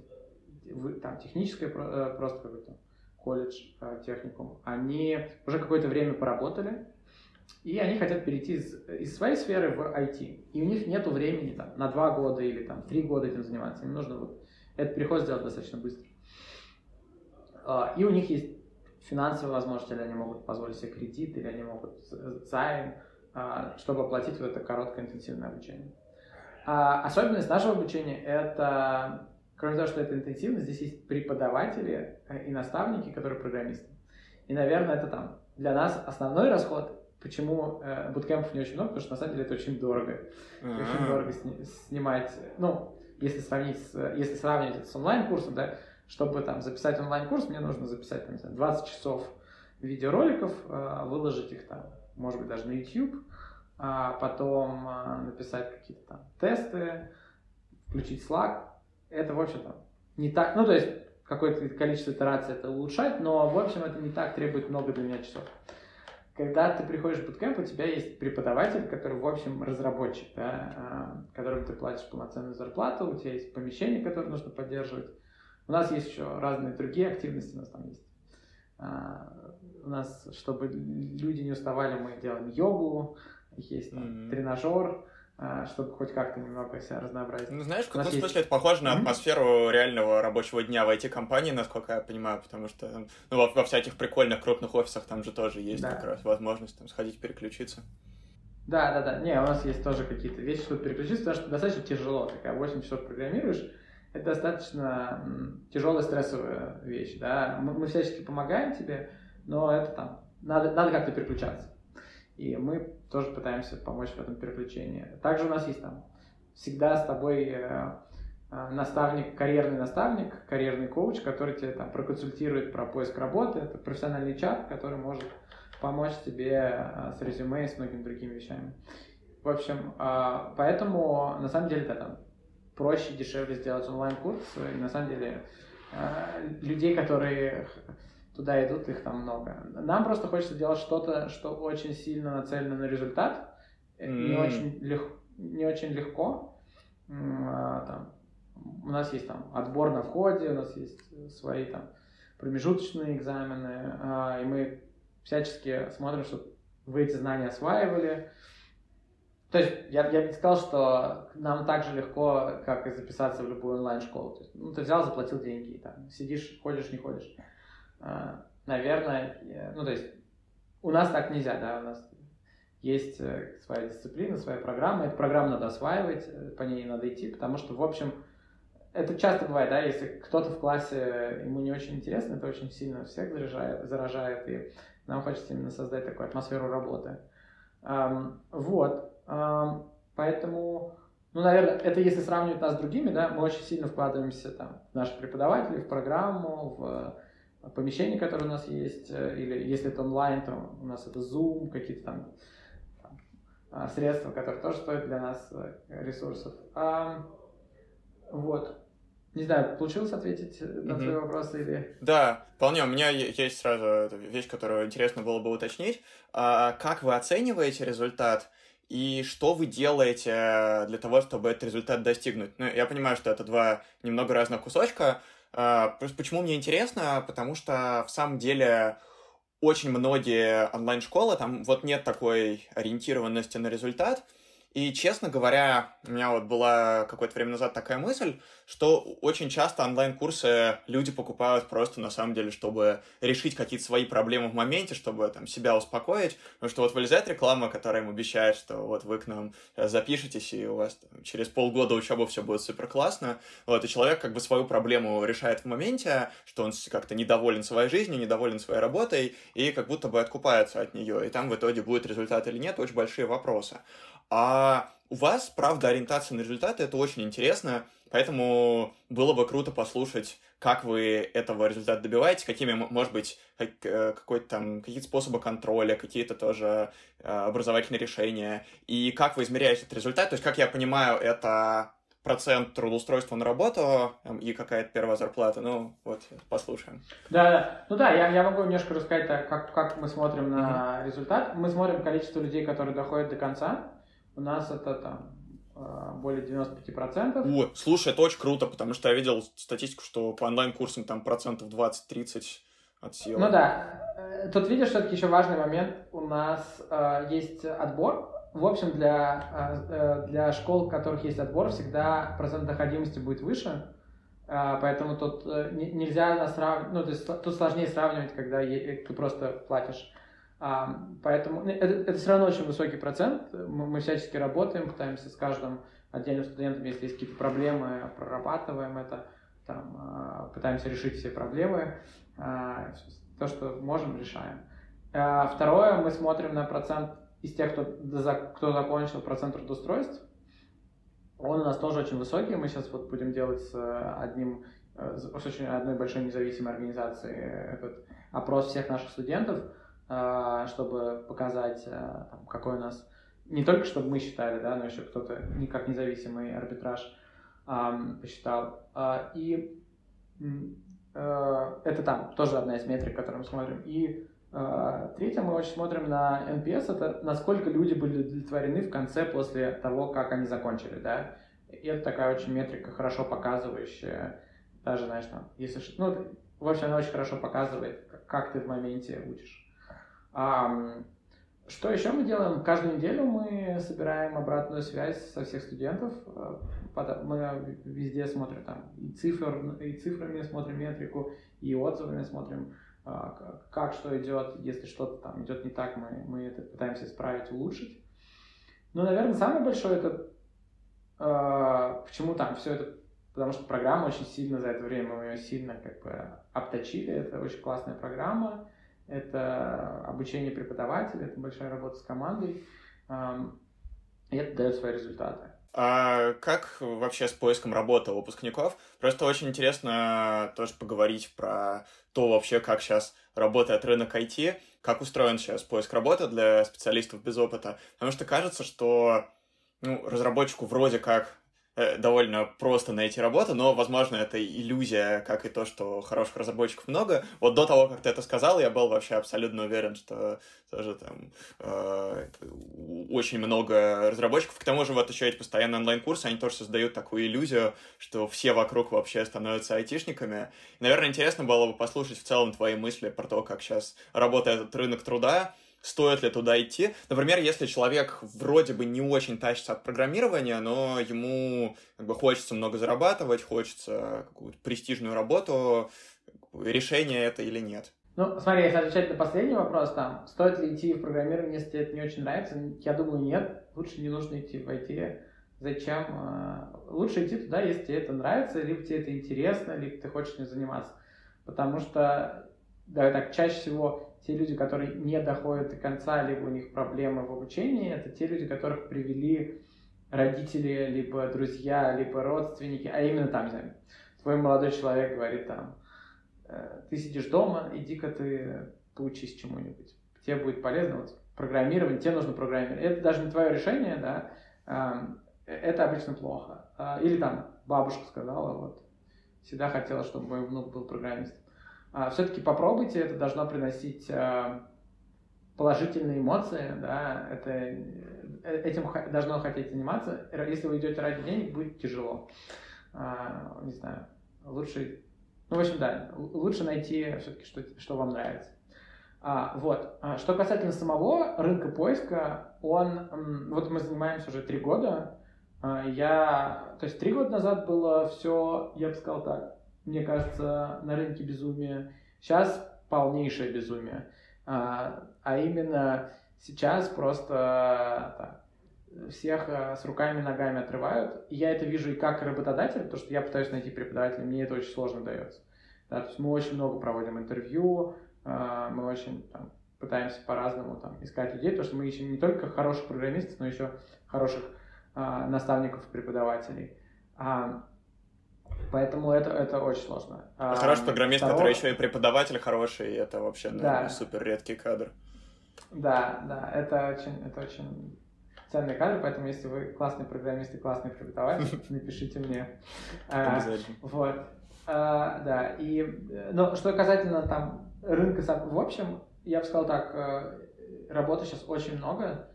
там техническое э, просто какой-то колледж, э, техникум. Они уже какое-то время поработали, и они хотят перейти из, из своей сферы в IT. И у них нет времени там, на два года или там, три года этим заниматься. Им нужно вот этот переход сделать достаточно быстро. А, и у них есть финансовые возможности, или они могут позволить себе кредит, или они могут займ, а, чтобы оплатить вот это короткое интенсивное обучение. А особенность нашего обучения – это, кроме того, что это интенсивно, здесь есть преподаватели э, и наставники, которые программисты. И, наверное, это там для нас основной расход, почему э, буткемпов не очень много, потому что на самом деле это очень дорого. Mm-hmm. Очень дорого сни- снимать, ну, если сравнить, с, если сравнивать это с онлайн-курсом, да, чтобы там записать онлайн-курс, мне нужно записать там, не знаю, 20 часов видеороликов, э, выложить их там, может быть, даже на YouTube, а потом э, написать какие-то там тесты, включить Slack. Это, в общем-то, не так, ну, то есть какое-то количество итераций это улучшать, но, в общем, это не так требует много для меня часов. Когда ты приходишь в буткемп, у тебя есть преподаватель, который, в общем, разработчик, да, э, которому ты платишь полноценную зарплату, у тебя есть помещение, которое нужно поддерживать, у нас есть еще разные другие активности, у нас там есть. А, у нас, чтобы люди не уставали, мы делаем йогу, есть там mm-hmm. тренажер, а, чтобы хоть как-то немного себя разнообразить. Ну, знаешь, в каком смысле есть... это похоже на атмосферу mm-hmm. реального рабочего дня в IT-компании, насколько я понимаю, потому что ну, во, во всяких прикольных крупных офисах там же тоже есть да. как раз возможность там сходить переключиться. Да, да, да. Не, у нас есть тоже какие-то вещи, чтобы переключиться, потому что достаточно тяжело. Такая 8 часов программируешь, это достаточно тяжелая стрессовая вещь, да, мы, мы всячески помогаем тебе, но это там, надо, надо как-то переключаться. И мы тоже пытаемся помочь в этом переключении. Также у нас есть там всегда с тобой э, э, наставник, карьерный наставник, карьерный коуч, который тебе там проконсультирует про поиск работы. Это профессиональный чат, который может помочь тебе э, с резюме и с многими другими вещами. В общем, поэтому на самом деле это там проще, дешевле сделать онлайн-курс. И на самом деле людей, которые туда идут, их там много. Нам просто хочется делать что-то, что очень сильно нацелено на результат, mm. не очень легко не очень легко. А, там, у нас есть там отбор на входе, у нас есть свои там промежуточные экзамены, а, и мы всячески смотрим, чтобы вы эти знания осваивали. То есть я, я не сказал, что нам так же легко, как и записаться в любую онлайн-школу. То есть, ну, ты взял, заплатил деньги, и там сидишь, ходишь, не ходишь. А, наверное, ну, то есть у нас так нельзя, да, у нас есть э, своя дисциплина, своя программа. Эту программу надо осваивать, э, по ней надо идти, потому что, в общем, это часто бывает, да, если кто-то в классе, ему не очень интересно, это очень сильно всех заражает, заражает и нам хочется именно создать такую атмосферу работы. Вот, поэтому, ну, наверное, это если сравнивать нас с другими, да, мы очень сильно вкладываемся там в наших преподавателей, в программу, в помещение, которое у нас есть, э, или если это онлайн, то у нас это Zoom, какие-то там а, средства, которые тоже стоят для нас э, ресурсов. А, вот. Не знаю, получилось ответить на mm-hmm. твои вопросы или... Да, вполне. У меня есть сразу вещь, которую интересно было бы уточнить. А, как вы оцениваете результат? И что вы делаете для того, чтобы этот результат достигнуть? Ну, я понимаю, что это два немного разных кусочка. А, просто почему мне интересно? Потому что в самом деле очень многие онлайн-школы, там вот нет такой ориентированности на результат, и, честно говоря, у меня вот была какое-то время назад такая мысль, что очень часто онлайн-курсы люди покупают просто, на самом деле, чтобы решить какие-то свои проблемы в моменте, чтобы там себя успокоить. Потому что вот вылезает реклама, которая им обещает, что вот вы к нам запишетесь, и у вас там, через полгода учебы все будет супер классно. Вот, и человек как бы свою проблему решает в моменте, что он как-то недоволен своей жизнью, недоволен своей работой, и как будто бы откупается от нее. И там в итоге будет результат или нет, очень большие вопросы. А у вас, правда, ориентация на результаты, это очень интересно, поэтому было бы круто послушать, как вы этого результата добиваетесь, какими, может быть, э, какой-то там, какие-то способы контроля, какие-то тоже э, образовательные решения, и как вы измеряете этот результат. То есть, как я понимаю, это процент трудоустройства на работу и какая-то первая зарплата. Ну, вот, послушаем. Да, да. Ну да, я, я могу немножко рассказать, как, как мы смотрим на mm-hmm. результат. Мы смотрим количество людей, которые доходят до конца. У нас это там а, более 95%. О, слушай, это очень круто, потому что я видел статистику, что по онлайн-курсам там процентов 20-30 отсела. Ну да. Тут видишь, все-таки еще важный момент. У нас э, есть отбор. В общем, для, э, для школ, в которых есть отбор, всегда процент доходимости будет выше. Э, поэтому тут э, нельзя сравнивать, ну, то есть тут сложнее сравнивать, когда ты просто платишь а, поэтому ну, это, это все равно очень высокий процент. Мы, мы всячески работаем, пытаемся с каждым отдельным студентом, если есть какие-то проблемы, прорабатываем это, там, а, пытаемся решить все проблемы. А, то, что можем, решаем. А, второе, мы смотрим на процент из тех, кто, кто закончил процент трудоустройств. Он у нас тоже очень высокий. Мы сейчас вот будем делать с одним с очень одной большой независимой организацией этот опрос всех наших студентов. А, чтобы показать, а, какой у нас... Не только чтобы мы считали, да, но еще кто-то не как независимый арбитраж посчитал. А, и это там тоже одна из метрик, которую мы смотрим. И третье, мы очень смотрим на NPS, это насколько люди были удовлетворены в конце после того, как они закончили, да. И это такая очень метрика, хорошо показывающая, даже, знаешь, там, если... Ну, в общем, она очень хорошо показывает, как ты в моменте учишь. А, что еще мы делаем? Каждую неделю мы собираем обратную связь со всех студентов. Э, мы везде смотрим там и, цифр, и цифрами смотрим метрику, и отзывами смотрим, а, как что идет. Если что-то там идет не так, мы, мы это пытаемся исправить, улучшить. Ну, наверное, самое большое это э, почему там все это потому что программа очень сильно за это время мы ее сильно как бы обточили. Это очень классная программа это обучение преподавателя, это большая работа с командой, и это дает свои результаты. А как вообще с поиском работы выпускников? Просто очень интересно тоже поговорить про то вообще, как сейчас работает рынок IT, как устроен сейчас поиск работы для специалистов без опыта. Потому что кажется, что ну, разработчику вроде как Э, довольно просто найти работу, но, возможно, это иллюзия, как и то, что хороших разработчиков много. Вот до того, как ты это сказал, я был вообще абсолютно уверен, что тоже там э, очень много разработчиков. К тому же вот еще эти постоянные онлайн-курсы, они тоже создают такую иллюзию, что все вокруг вообще становятся айтишниками. И, наверное, интересно было бы послушать в целом твои мысли про то, как сейчас работает этот рынок труда, стоит ли туда идти. Например, если человек вроде бы не очень тащится от программирования, но ему как бы хочется много зарабатывать, хочется какую-то престижную работу, решение это или нет? Ну, смотри, если отвечать на последний вопрос, там, стоит ли идти в программирование, если это не очень нравится, я думаю, нет, лучше не нужно идти в IT. Зачем? А, лучше идти туда, если тебе это нравится, либо тебе это интересно, либо ты хочешь не заниматься. Потому что, да, так, чаще всего те люди, которые не доходят до конца, либо у них проблемы в обучении, это те люди, которых привели родители, либо друзья, либо родственники, а именно там, не знаю, твой молодой человек говорит там, «Э, ты сидишь дома, иди-ка ты поучись чему-нибудь. Тебе будет полезно вот, программирование, тебе нужно программировать. Это даже не твое решение, да, это обычно плохо. А, или там бабушка сказала, вот, всегда хотела, чтобы мой внук был программистом. А, все-таки попробуйте, это должно приносить а, положительные эмоции, да, это, э, этим должно хотеть заниматься. Если вы идете ради денег, будет тяжело. А, не знаю, лучше, ну, в общем, да, лучше найти все-таки, что, что вам нравится. А, вот. Что касательно самого рынка поиска, он, вот мы занимаемся уже три года. Я, то есть три года назад было все, я бы сказал так, мне кажется, на рынке безумия. Сейчас полнейшее безумие. А, а именно сейчас просто так, всех а, с руками и ногами отрывают. И я это вижу и как работодатель, потому что я пытаюсь найти преподавателя, мне это очень сложно дается. Да, то есть мы очень много проводим интервью, а, мы очень там, пытаемся по-разному там, искать людей, потому что мы ищем не только хороших программистов, но еще хороших а, наставников и преподавателей. А, Поэтому это, это очень сложно. А хороший программист, Второго... который еще и преподаватель хороший, это вообще наверное, да. супер редкий кадр. Да, да, это очень, это очень ценный кадр, поэтому если вы классный программист и классный преподаватель, напишите мне. А, Обязательно. Вот. А, да, и, ну, что касательно там рынка в общем, я бы сказал так, э, работы сейчас очень много,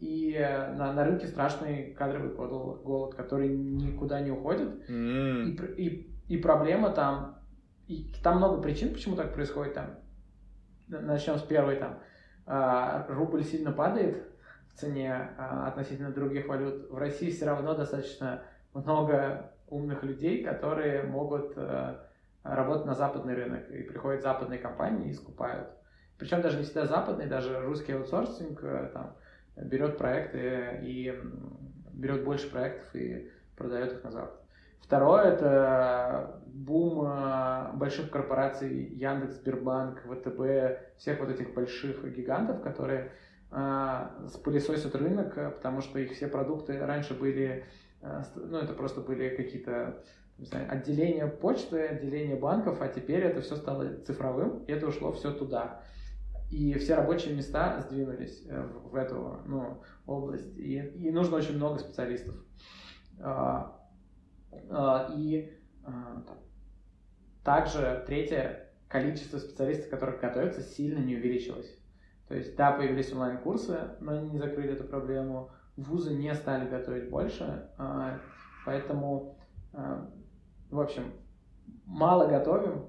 и э, на, на рынке страшный кадровый голод, который никуда не уходит. Mm. И, и, и проблема там, и там много причин, почему так происходит там. Начнем с первой там. А, рубль сильно падает в цене а, относительно других валют. В России все равно достаточно много умных людей, которые могут а, работать на западный рынок. И приходят западные компании и скупают. Причем даже не всегда западные, даже русский аутсорсинг там, берет проекты и берет больше проектов и продает их на Запад. Второе – это бум э, больших корпораций Яндекс, Сбербанк, ВТБ, всех вот этих больших гигантов, которые э, спылесосят рынок, потому что их все продукты раньше были, э, ну это просто были какие-то знаю, отделения почты, отделения банков, а теперь это все стало цифровым, и это ушло все туда и все рабочие места сдвинулись э, в, в эту ну, область, и, и нужно очень много специалистов. А, а, и а, также третье, количество специалистов, которые готовятся, сильно не увеличилось. То есть, да, появились онлайн-курсы, но они не закрыли эту проблему. Вузы не стали готовить больше, поэтому, в общем, мало готовим,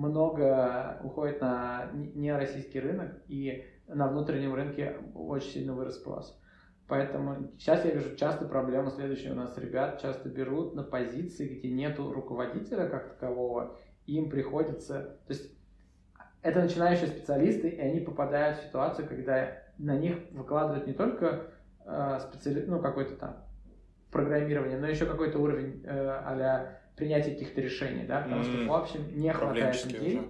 много уходит на не российский рынок, и на внутреннем рынке очень сильно вырос спрос. Поэтому сейчас я вижу часто проблему следующую у нас ребят часто берут на позиции, где нету руководителя как такового, им приходится, то есть это начинающие специалисты, и они попадают в ситуацию, когда на них выкладывают не только э, специали... ну, какой-то там программирование, но еще какой-то уровень э, а принятия каких-то решений, да, потому что, в общем, не хватает людей. Уже.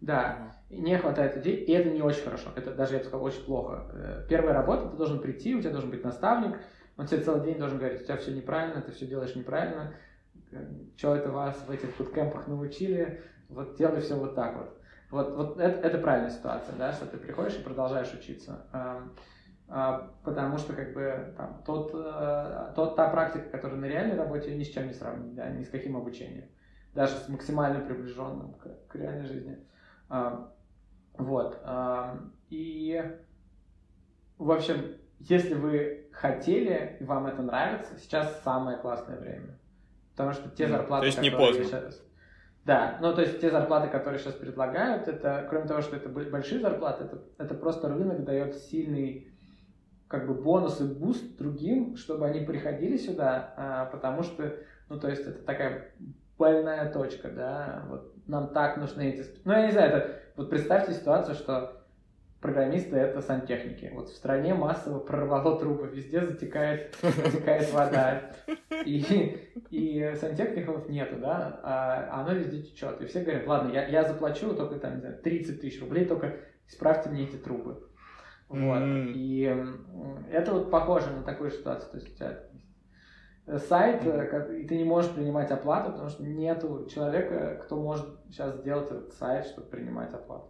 Да, не хватает людей, и это не очень хорошо, это даже, я бы сказал, очень плохо. Э, первая работа, ты должен прийти, у тебя должен быть наставник, он тебе целый день должен говорить, у тебя все неправильно, ты все делаешь неправильно, э, что это вас в этих буткемпах научили, вот делай все вот так вот. Вот, вот это, это правильная ситуация, да, что ты приходишь и продолжаешь учиться. А, потому что как бы там, тот, э, тот, та практика, которая на реальной работе, ни с чем не сравнить, да, ни с каким обучением, даже с максимально приближенным к, к реальной жизни. А, вот. А, и, в общем, если вы хотели, и вам это нравится, сейчас самое классное время. Потому что те зарплаты, то есть не поздно. сейчас... Да, ну то есть те зарплаты, которые сейчас предлагают, это, кроме того, что это большие зарплаты, это, это просто рынок дает сильный как бы бонус и буст другим, чтобы они приходили сюда, а, потому что, ну, то есть это такая больная точка, да, вот нам так нужны эти... Ну, я не знаю, это... Вот представьте ситуацию, что программисты — это сантехники. Вот в стране массово прорвало трубы, везде затекает, затекает вода. И, и сантехников нету, да, а оно везде течет. И все говорят, ладно, я, я заплачу только там, не знаю, 30 тысяч рублей, только исправьте мне эти трубы. Вот. Mm-hmm. И это вот похоже на такую ситуацию. То есть у тебя сайт, mm-hmm. и ты не можешь принимать оплату, потому что нету человека, кто может сейчас сделать этот сайт, чтобы принимать оплату.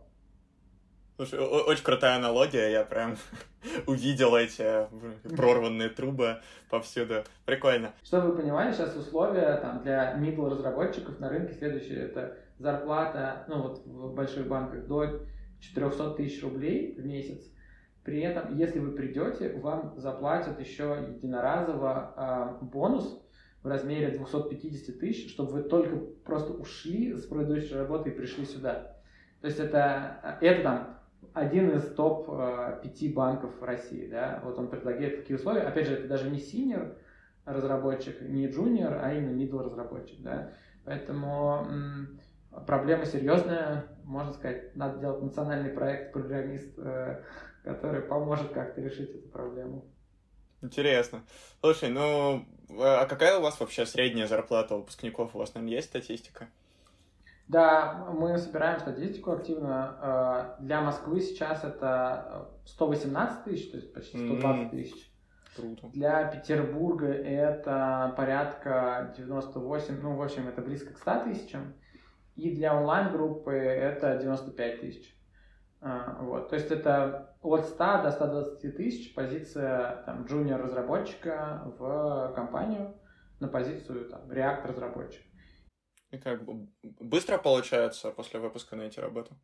Слушай, очень крутая аналогия, я прям увидел эти прорванные трубы повсюду. Прикольно. Чтобы вы понимали, сейчас условия там, для middle разработчиков на рынке следующие. Это зарплата, ну вот в больших банках до 400 тысяч рублей в месяц при этом, если вы придете, вам заплатят еще единоразово э, бонус в размере 250 тысяч, чтобы вы только просто ушли с предыдущей работы и пришли сюда. То есть это, это там один из топ-5 э, банков в России, да, вот он предлагает такие условия. Опять же, это даже не senior разработчик, не junior, а именно middle разработчик, да. Поэтому м- проблема серьезная, можно сказать, надо делать национальный проект программист э, который поможет как-то решить эту проблему. Интересно. Слушай, ну, а какая у вас вообще средняя зарплата выпускников? У вас, наверное, есть статистика? Да, мы собираем статистику активно. А, для Москвы сейчас это 118 тысяч, то есть почти 120 mm-hmm. тысяч. Круто. Для Петербурга это порядка 98, ну, в общем, это близко к 100 тысячам. И для онлайн-группы это 95 тысяч. А, вот. То есть это от 100 до 120 тысяч позиция там, джуниор-разработчика в компанию на позицию там, React-разработчика. И как, быстро получается после выпуска найти работу?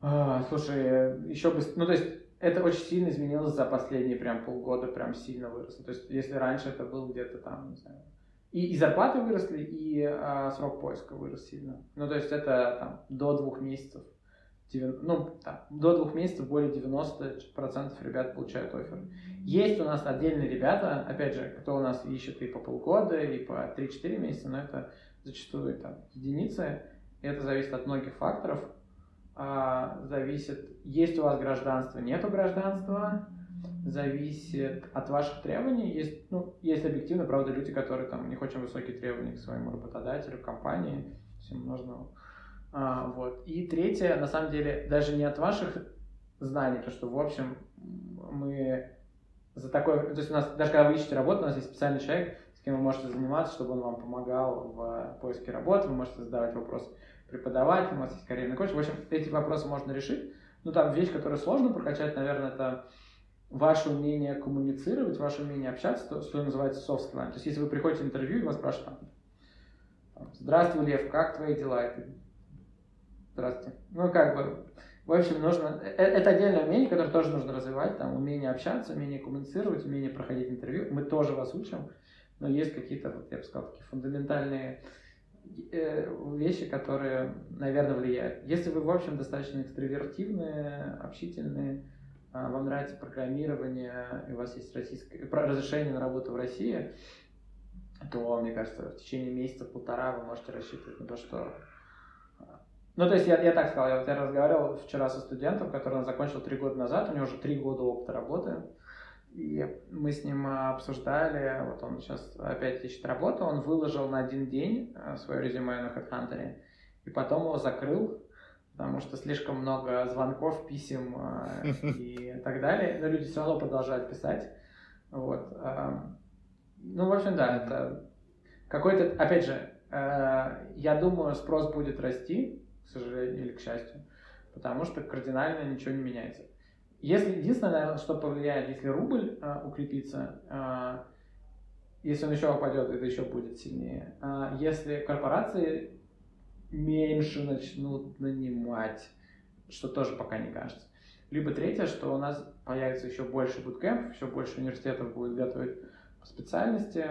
А, слушай, еще быстрее, ну то есть это очень сильно изменилось за последние прям полгода, прям сильно выросло. То есть если раньше это был где-то там, не знаю, и, и зарплаты выросли, и а, срок поиска вырос сильно. Ну то есть это там до двух месяцев ну, там, до двух месяцев более 90% ребят получают офер. Есть у нас отдельные ребята, опять же, кто у нас ищет и по полгода, и по 3-4 месяца, но это зачастую там единицы. Это зависит от многих факторов. А, зависит, есть у вас гражданство, нету гражданства, зависит от ваших требований. Есть, ну, есть объективно, правда, люди, которые там, них очень высокие требования к своему работодателю, компании, всем нужно а, вот. И третье, на самом деле, даже не от ваших знаний, то что, в общем, мы за такое... То есть у нас, даже когда вы ищете работу, у нас есть специальный человек, с кем вы можете заниматься, чтобы он вам помогал в поиске работы, вы можете задавать вопросы преподавателю, у вас есть карьерный коуч. В общем, эти вопросы можно решить. Ну, там вещь, которую сложно прокачать, наверное, это ваше умение коммуницировать, ваше умение общаться, то, что называется soft skills. То есть, если вы приходите в интервью и вас спрашивают, там, здравствуй, Лев, как твои дела? И ты Здравствуйте. Ну, как бы, в общем, нужно... Э, это отдельное умение, которое тоже нужно развивать. Там, умение общаться, умение коммуницировать, умение проходить интервью. Мы тоже вас учим, но есть какие-то, вот, я бы сказал, такие фундаментальные э, вещи, которые, наверное, влияют. Если вы, в общем, достаточно экстравертивные, общительные, а, вам нравится программирование, и у вас есть российское, разрешение на работу в России, то, мне кажется, в течение месяца-полтора вы можете рассчитывать на то, что ну, то есть я, я так сказал, я вот я разговаривал вчера со студентом, который он закончил три года назад, у него уже три года опыта работы, и мы с ним обсуждали, вот он сейчас опять ищет работу, он выложил на один день э, свое резюме на HeadHunter, и потом его закрыл, потому что слишком много звонков, писем э, и так далее, но люди все равно продолжают писать, вот. Ну, в общем, да, это какой-то, опять же, я думаю, спрос будет расти, сожалению или к счастью, потому что кардинально ничего не меняется. если единственное, наверное, что повлияет, если рубль э, укрепится, э, если он еще упадет, это еще будет сильнее. Э, если корпорации меньше начнут нанимать, что тоже пока не кажется. Либо третье, что у нас появится еще больше буткемпов, еще больше университетов будет готовить по специальности.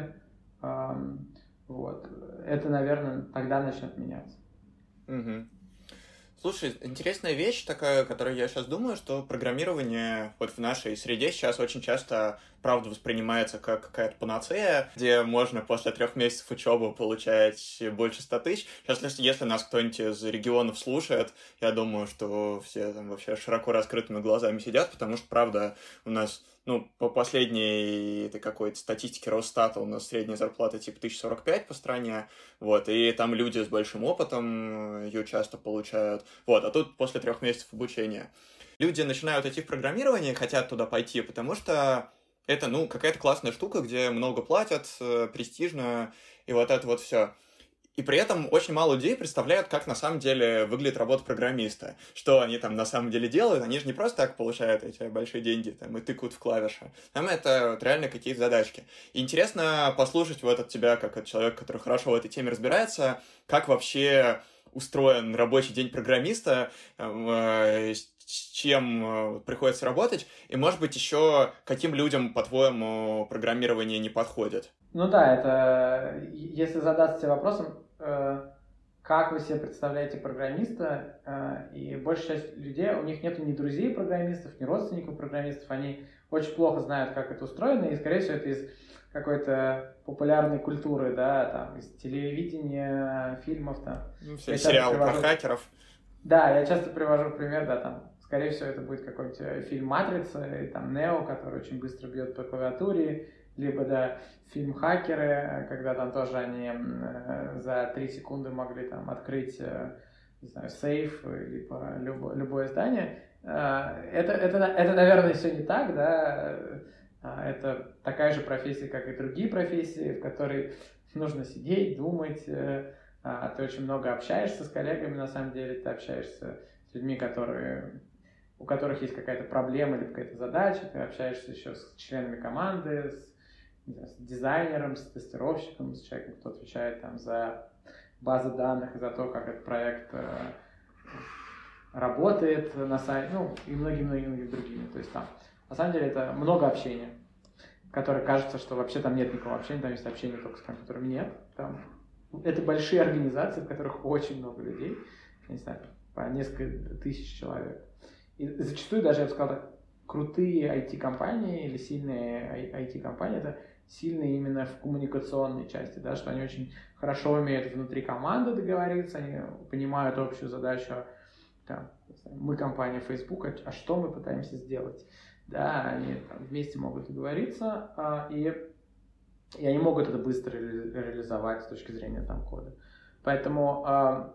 Вот. Это, наверное, тогда начнет меняться. Угу. Слушай, интересная вещь такая, которую я сейчас думаю, что программирование вот в нашей среде сейчас очень часто, правда, воспринимается как какая-то панацея, где можно после трех месяцев учебы получать больше ста тысяч. Сейчас, если, если нас кто-нибудь из регионов слушает, я думаю, что все там вообще широко раскрытыми глазами сидят, потому что, правда, у нас ну, по последней этой какой-то статистике Росстата у нас средняя зарплата типа 1045 по стране, вот, и там люди с большим опытом ее часто получают, вот, а тут после трех месяцев обучения. Люди начинают идти в программирование, хотят туда пойти, потому что это, ну, какая-то классная штука, где много платят, э, престижно, и вот это вот все. И при этом очень мало людей представляют, как на самом деле выглядит работа программиста. Что они там на самом деле делают. Они же не просто так получают эти большие деньги там, и тыкают в клавиши. Там это вот реально какие-то задачки. И интересно послушать вот от тебя, как от человека, который хорошо в этой теме разбирается, как вообще устроен рабочий день программиста, э, чем э, приходится работать, и, может быть, еще каким людям, по-твоему, программирование не подходит? Ну да, это если задаться себе вопросом, Э, как вы себе представляете программиста, э, и большая часть людей, у них нет ни друзей программистов, ни родственников программистов, они очень плохо знают, как это устроено, и, скорее всего, это из какой-то популярной культуры, да, там, из телевидения, фильмов, там. Ну, все сериалы про хакеров. Да, я часто привожу пример, да, там, скорее всего, это будет э, фильм «Матрица», и там Нео, который очень быстро бьет по клавиатуре, либо, да, фильм «Хакеры», когда там тоже они э, за три секунды могли там открыть, э, не знаю, сейф, либо любое, любое здание. Э, это, это, это, наверное, все не так, да, это такая же профессия, как и другие профессии, в которой нужно сидеть, думать, а ты очень много общаешься с коллегами, на самом деле, ты общаешься с людьми, которые у которых есть какая-то проблема или какая-то задача, ты общаешься еще с членами команды, с с дизайнером, с тестировщиком, с человеком, кто отвечает там за базы данных и за то, как этот проект э, работает на сайте, ну и многими-многими другими. То есть там, на самом деле, это много общения, которое кажется, что вообще там нет никакого общения, там есть общение только с компьютером. Нет, там это большие организации, в которых очень много людей, я не знаю, по несколько тысяч человек. И зачастую даже, я бы сказал так, крутые IT-компании или сильные IT-компании, это сильны именно в коммуникационной части, да, что они очень хорошо умеют внутри команды договориться, они понимают общую задачу, там, мы компания Facebook, а, а что мы пытаемся сделать, да, они там, вместе могут договориться, а, и, и они могут это быстро ре реализовать с точки зрения там кода. Поэтому а,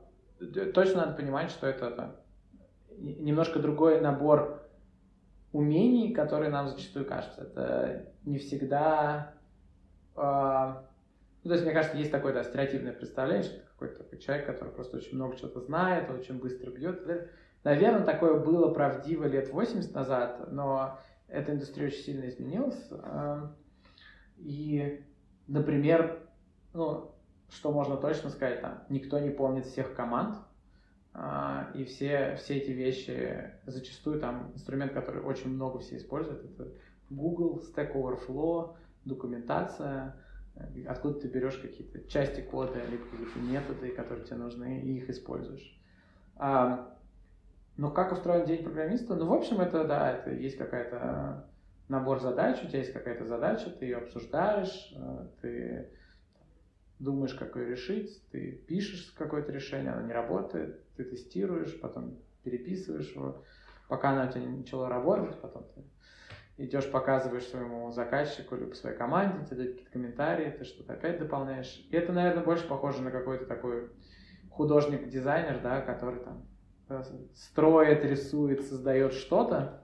точно надо понимать, что это, это немножко другой набор умений, которые нам зачастую кажется. Это не всегда а, ну, то есть, мне кажется, есть такое да, стереотипное представление, что какой-то такой человек, который просто очень много чего-то знает, очень быстро бьет. Наверное, такое было правдиво лет 80 назад, но эта индустрия очень сильно изменилась. А, и, например, ну, что можно точно сказать, там, никто не помнит всех команд, и все, все эти вещи, зачастую там инструмент, который очень много все используют, это Google, Stack Overflow, документация, э, откуда ты берешь какие-то части кода или какие-то методы, которые тебе нужны, и их используешь. А, но как устроен день программиста? Ну, в общем, это, да, это есть какая-то набор задач, у тебя есть какая-то задача, ты ее обсуждаешь, э, ты думаешь, как ее решить, ты пишешь какое-то решение, оно не работает, ты тестируешь, потом переписываешь его, пока оно у тебя начало работать, потом ты идешь, показываешь своему заказчику или своей команде, тебе дают какие-то комментарии, ты что-то опять дополняешь. И это, наверное, больше похоже на какой-то такой художник-дизайнер, да, который там э, строит, рисует, создает что-то.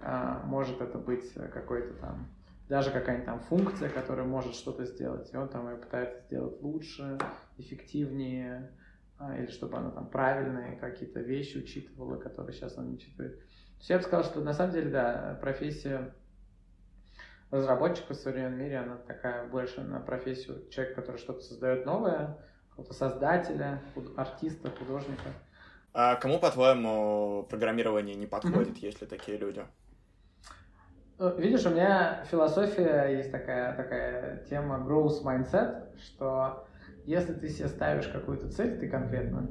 А, может это быть какой-то там, даже какая-нибудь там функция, которая может что-то сделать, и он там ее пытается сделать лучше, эффективнее, а, или чтобы она там правильные какие-то вещи учитывала, которые сейчас он не учитывает. есть я бы сказал, что на самом деле, да, профессия разработчика в современном мире, она такая больше на профессию человека, который что-то создает новое, какого-то создателя, артиста, художника. А кому, по-твоему, программирование не подходит, mm-hmm. если такие люди? Ну, видишь, у меня философия есть такая, такая тема growth mindset, что если ты себе ставишь какую-то цель, ты конкретно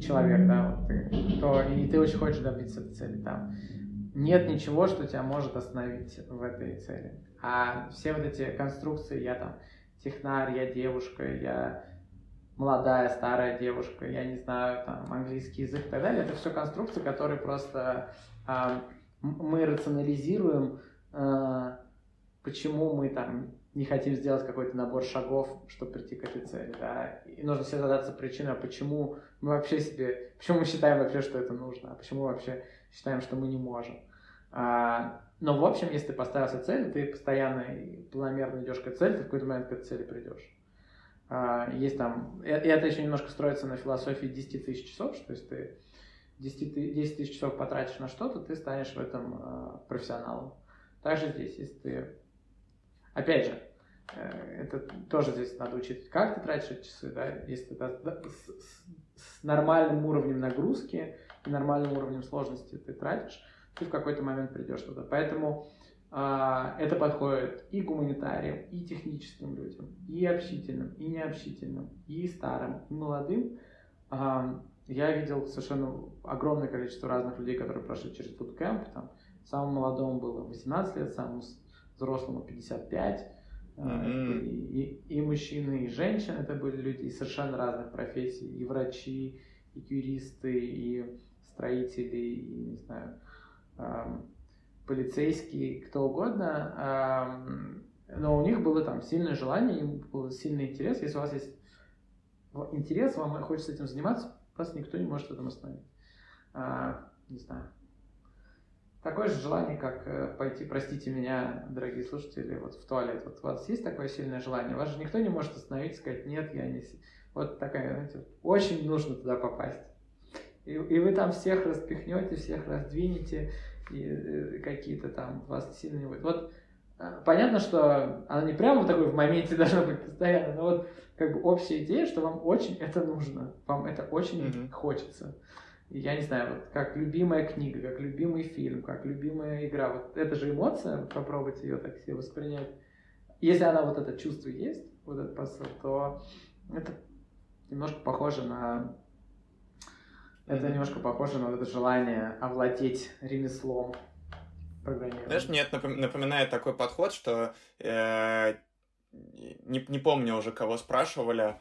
человек, да, вот ты, то и ты очень хочешь добиться этой цели, там нет ничего, что тебя может остановить в этой цели. А все вот эти конструкции, я там технарь, я девушка, я молодая, старая девушка, я не знаю, там, английский язык и так далее, это все конструкции, которые просто э, мы рационализируем, почему мы там не хотим сделать какой-то набор шагов, чтобы прийти к этой цели, да, и нужно себе задаться причиной, а почему мы вообще себе, почему мы считаем вообще, что это нужно, а почему вообще считаем, что мы не можем. А, но в общем, если ты поставил себе цель, ты постоянно и планомерно идешь к этой цели, ты в какой-то момент к этой цели придешь. А, есть там, и это еще немножко строится на философии 10 тысяч часов, что если ты 10, 10 тысяч часов потратишь на что-то, ты станешь в этом а, профессионалом. Также здесь, если ты, опять же, э, это тоже здесь надо учить, как ты тратишь часы, да, если ты с, нормальным уровнем нагрузки и нормальным уровнем сложности ты тратишь, ты в какой-то момент придешь туда. Поэтому а, это подходит и гуманитариям, и техническим людям, и общительным, и необщительным, и старым, и молодым. А, я видел совершенно огромное количество разных людей, которые прошли через bootcamp. Там, самому молодому было 18 лет, самому взрослому 55. Mm-hmm. И, и, и мужчины, и женщины это были люди из совершенно разных профессий. И врачи, и юристы, и строители, и, не знаю, полицейские, кто угодно, но у них было там сильное желание, им был сильный интерес. Если у вас есть интерес, вам хочется этим заниматься, вас никто не может в этом остановить. А, не знаю. Такое же желание, как э, пойти, простите меня, дорогие слушатели, вот в туалет. Вот у вас есть такое сильное желание? Вас же никто не может остановить, сказать, нет, я не... Вот такая, знаете, очень нужно туда попасть. И, и вы там всех распихнете, всех раздвинете, и э, какие-то там вас сильно не будет. Вот э, понятно, что она не прямо такой в моменте должна быть постоянно, но вот как бы общая идея, что вам очень это нужно, вам это очень mm-hmm. хочется. Я не знаю, вот как любимая книга, как любимый фильм, как любимая игра, вот это же эмоция, попробуйте ее так себе воспринять. Если она вот это чувство есть, вот этот посыл, то это немножко похоже на это немножко похоже на вот это желание овладеть ремеслом программирования. Знаешь, мне это напоминает такой подход, что э, не, не помню уже, кого спрашивали,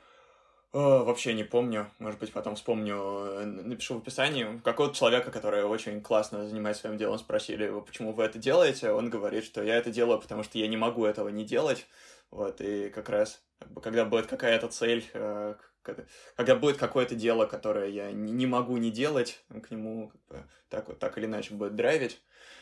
о, вообще не помню, может быть, потом вспомню, э, напишу в описании. Какого-то человека, который очень классно занимается своим делом, спросили его, почему вы это делаете. Он говорит, что я это делаю, потому что я не могу этого не делать. Вот, и как раз, как бы, когда будет какая-то цель, э, когда будет какое-то дело, которое я не могу не делать, к нему как бы, так, вот, так или иначе будет драйвить.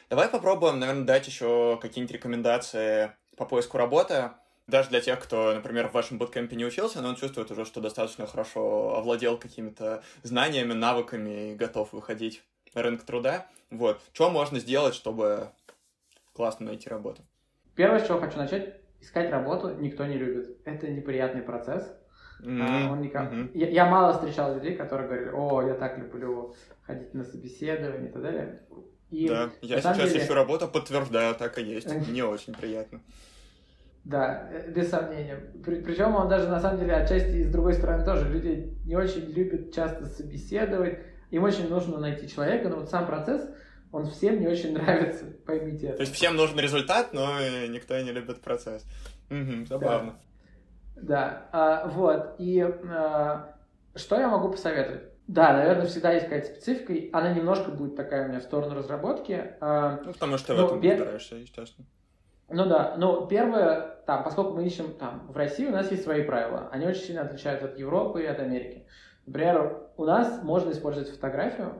Давай попробуем, наверное, дать еще какие-нибудь рекомендации по поиску работы. Даже для тех, кто, например, в вашем буткемпе не учился, но он чувствует уже, что достаточно хорошо овладел какими-то знаниями, навыками и готов выходить на рынок труда. Вот. Что можно сделать, чтобы классно найти работу? Первое, с чего хочу начать, искать работу никто не любит. Это неприятный процесс, Mm-hmm. Он никак... mm-hmm. я, я мало встречал людей, которые говорили, о, я так люблю ходить на собеседование и так далее. И, да, я сейчас деле... ищу работу, подтверждаю, так и есть. Не очень приятно. Да, э, без сомнения. При, причем он даже на самом деле отчасти и с другой стороны тоже. Люди не очень любят часто собеседовать. Им очень нужно найти человека, но вот сам процесс, он всем не очень нравится, поймите это. То есть всем нужен результат, но никто не любит процесс. Угу, забавно. Да. Да, а, вот. И а, что я могу посоветовать? Да, наверное, всегда есть какая-то специфика, она немножко будет такая у меня в сторону разработки. А, ну, потому что ну, в этом бер... стараешься, естественно. Ну да, но первое, там, поскольку мы ищем там, в России у нас есть свои правила, они очень сильно отличаются от Европы и от Америки. Например, у нас можно использовать фотографию,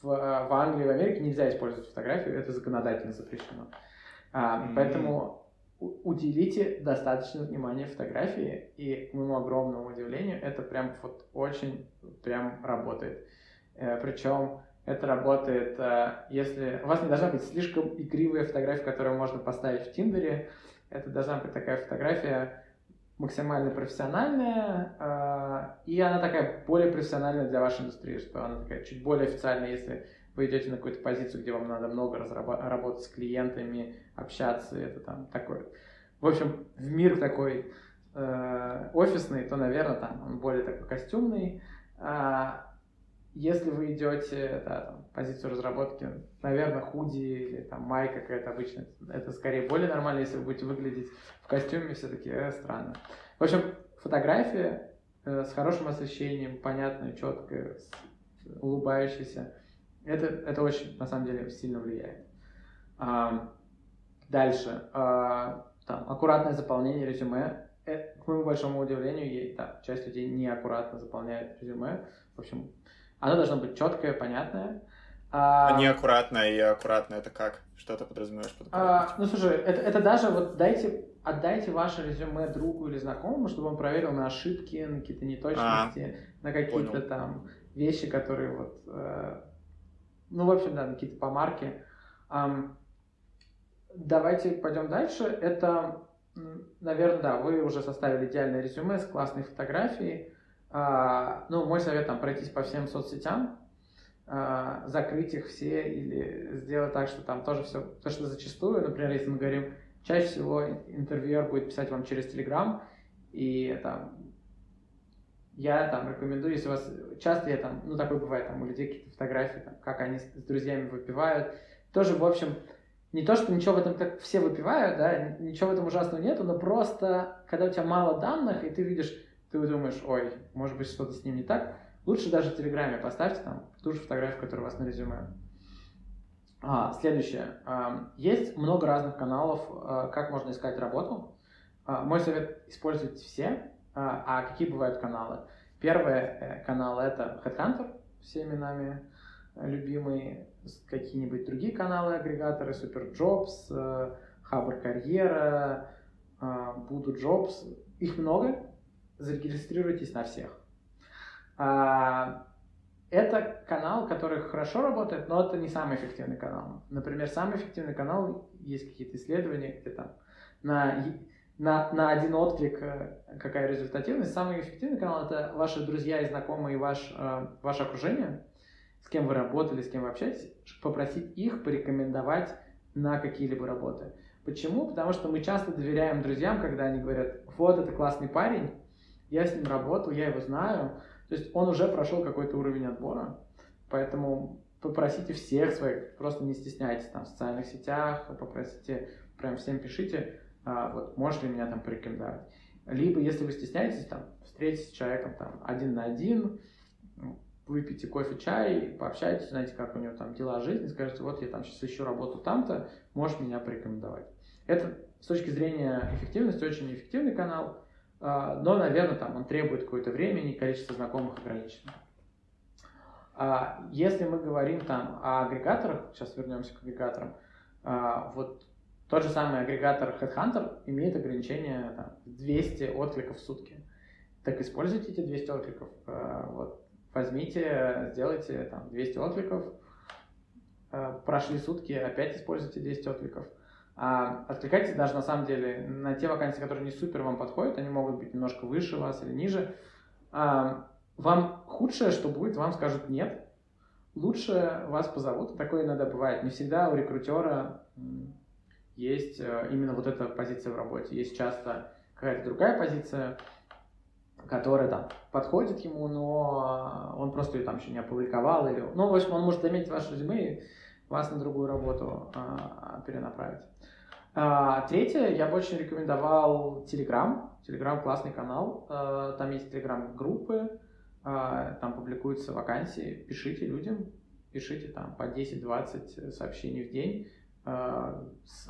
в, в Англии в Америке нельзя использовать фотографию, это законодательно запрещено. А, mm-hmm. Поэтому уделите достаточно внимания фотографии, и к моему огромному удивлению, это прям вот очень прям работает. Э, Причем Это работает, э, если... У вас не должна быть слишком игривая фотография, которую можно поставить в Тиндере. Это должна быть такая фотография максимально профессиональная, э, и она такая более профессиональная для вашей индустрии, что она такая чуть более официальная, если вы идете на какую-то позицию, где вам надо много работать с клиентами, общаться, это там такое. В общем, в мир такой э, офисный, то, наверное, там он более такой костюмный. А если вы идете, да, там, позицию разработки, наверное, худи или там майка какая-то обычная, это скорее более нормально, если вы будете выглядеть в костюме, все-таки э, странно. В общем, фотография э, с хорошим освещением, понятная, четкая, улыбающаяся, это, это очень, на самом деле, сильно влияет. А, дальше. А, там, аккуратное заполнение резюме. Э, к моему большому удивлению, есть, да, часть людей неаккуратно заполняет резюме. В общем, оно должно быть четкое, понятное. А, а неаккуратное и аккуратное это как? Что ты подразумеваешь под а, Ну слушай, это, это даже вот дайте, отдайте ваше резюме другу или знакомому, чтобы он проверил на ошибки, на какие-то неточности, а, на какие-то там вещи, которые вот, э, ну в общем, да, на какие-то помарки. Um, давайте пойдем дальше. Это, наверное, да, вы уже составили идеальное резюме с классной фотографией. А, ну, мой совет там пройтись по всем соцсетям, а, закрыть их все или сделать так, что там тоже все, то, что зачастую, например, если мы говорим, чаще всего интервьюер будет писать вам через Телеграм, и там я там рекомендую, если у вас часто я там, ну такое бывает, там у людей какие-то фотографии, там, как они с, с друзьями выпивают, тоже, в общем, не то, что ничего в этом, как все выпивают, да, ничего в этом ужасного нету, но просто, когда у тебя мало данных, и ты видишь ты думаешь, ой, может быть, что-то с ним не так, лучше даже в Телеграме поставьте там ту же фотографию, которая у вас на резюме. А, следующее. А, есть много разных каналов, а, как можно искать работу. А, мой совет – использовать все. А, какие бывают каналы? Первый э, канал – это Headhunter, всеми нами любимый. Какие-нибудь другие каналы, агрегаторы, SuperJobs, э, Хабр Карьера, Буду Jobs. Их много, зарегистрируйтесь на всех. А, это канал, который хорошо работает, но это не самый эффективный канал. Например, самый эффективный канал, есть какие-то исследования, где там на, на, на один отклик э, какая результативность. Самый эффективный канал – это ваши друзья и знакомые, ваш, э, ваше окружение, с кем вы работали, с кем вы общаетесь, попросить их порекомендовать на какие-либо работы. Почему? Потому что мы часто доверяем друзьям, когда они говорят, вот, это классный парень, я с ним работал, я его знаю. То есть он уже прошел какой-то уровень отбора. Поэтому попросите всех своих, просто не стесняйтесь там в социальных сетях, попросите, прям всем пишите, а, вот, можешь ли меня там порекомендовать. Либо, если вы стесняетесь, там, встретитесь с человеком там один на один, выпейте кофе, чай, пообщайтесь, знаете, как у него там дела жизни, скажете, вот я там сейчас ищу работу там-то, можешь меня порекомендовать. Это с точки зрения эффективности очень эффективный канал, но, наверное, там он требует какое-то времени, количество знакомых ограничено. А, если мы говорим там о агрегаторах, сейчас вернемся к агрегаторам, а, вот тот же самый агрегатор Headhunter имеет ограничение там, 200 откликов в сутки. Так используйте эти 200 откликов. Вот, возьмите, сделайте там 200 откликов, прошли сутки, опять используйте 200 откликов – а откликайтесь даже на самом деле на те вакансии, которые не супер вам подходят, они могут быть немножко выше вас или ниже. А, вам худшее, что будет, вам скажут нет. Лучше вас позовут. Такое иногда бывает. Не всегда у рекрутера есть э, именно вот эта позиция в работе. Есть часто какая-то другая позиция, которая там подходит ему, но он просто ее там еще не опубликовал. Или... Ну, в общем, он может заметить ваше резюме вас на другую работу а, перенаправить. А, третье, я бы очень рекомендовал Telegram. Telegram классный канал. А, там есть Telegram-группы, а, там публикуются вакансии. Пишите людям, пишите там по 10-20 сообщений в день. А, с,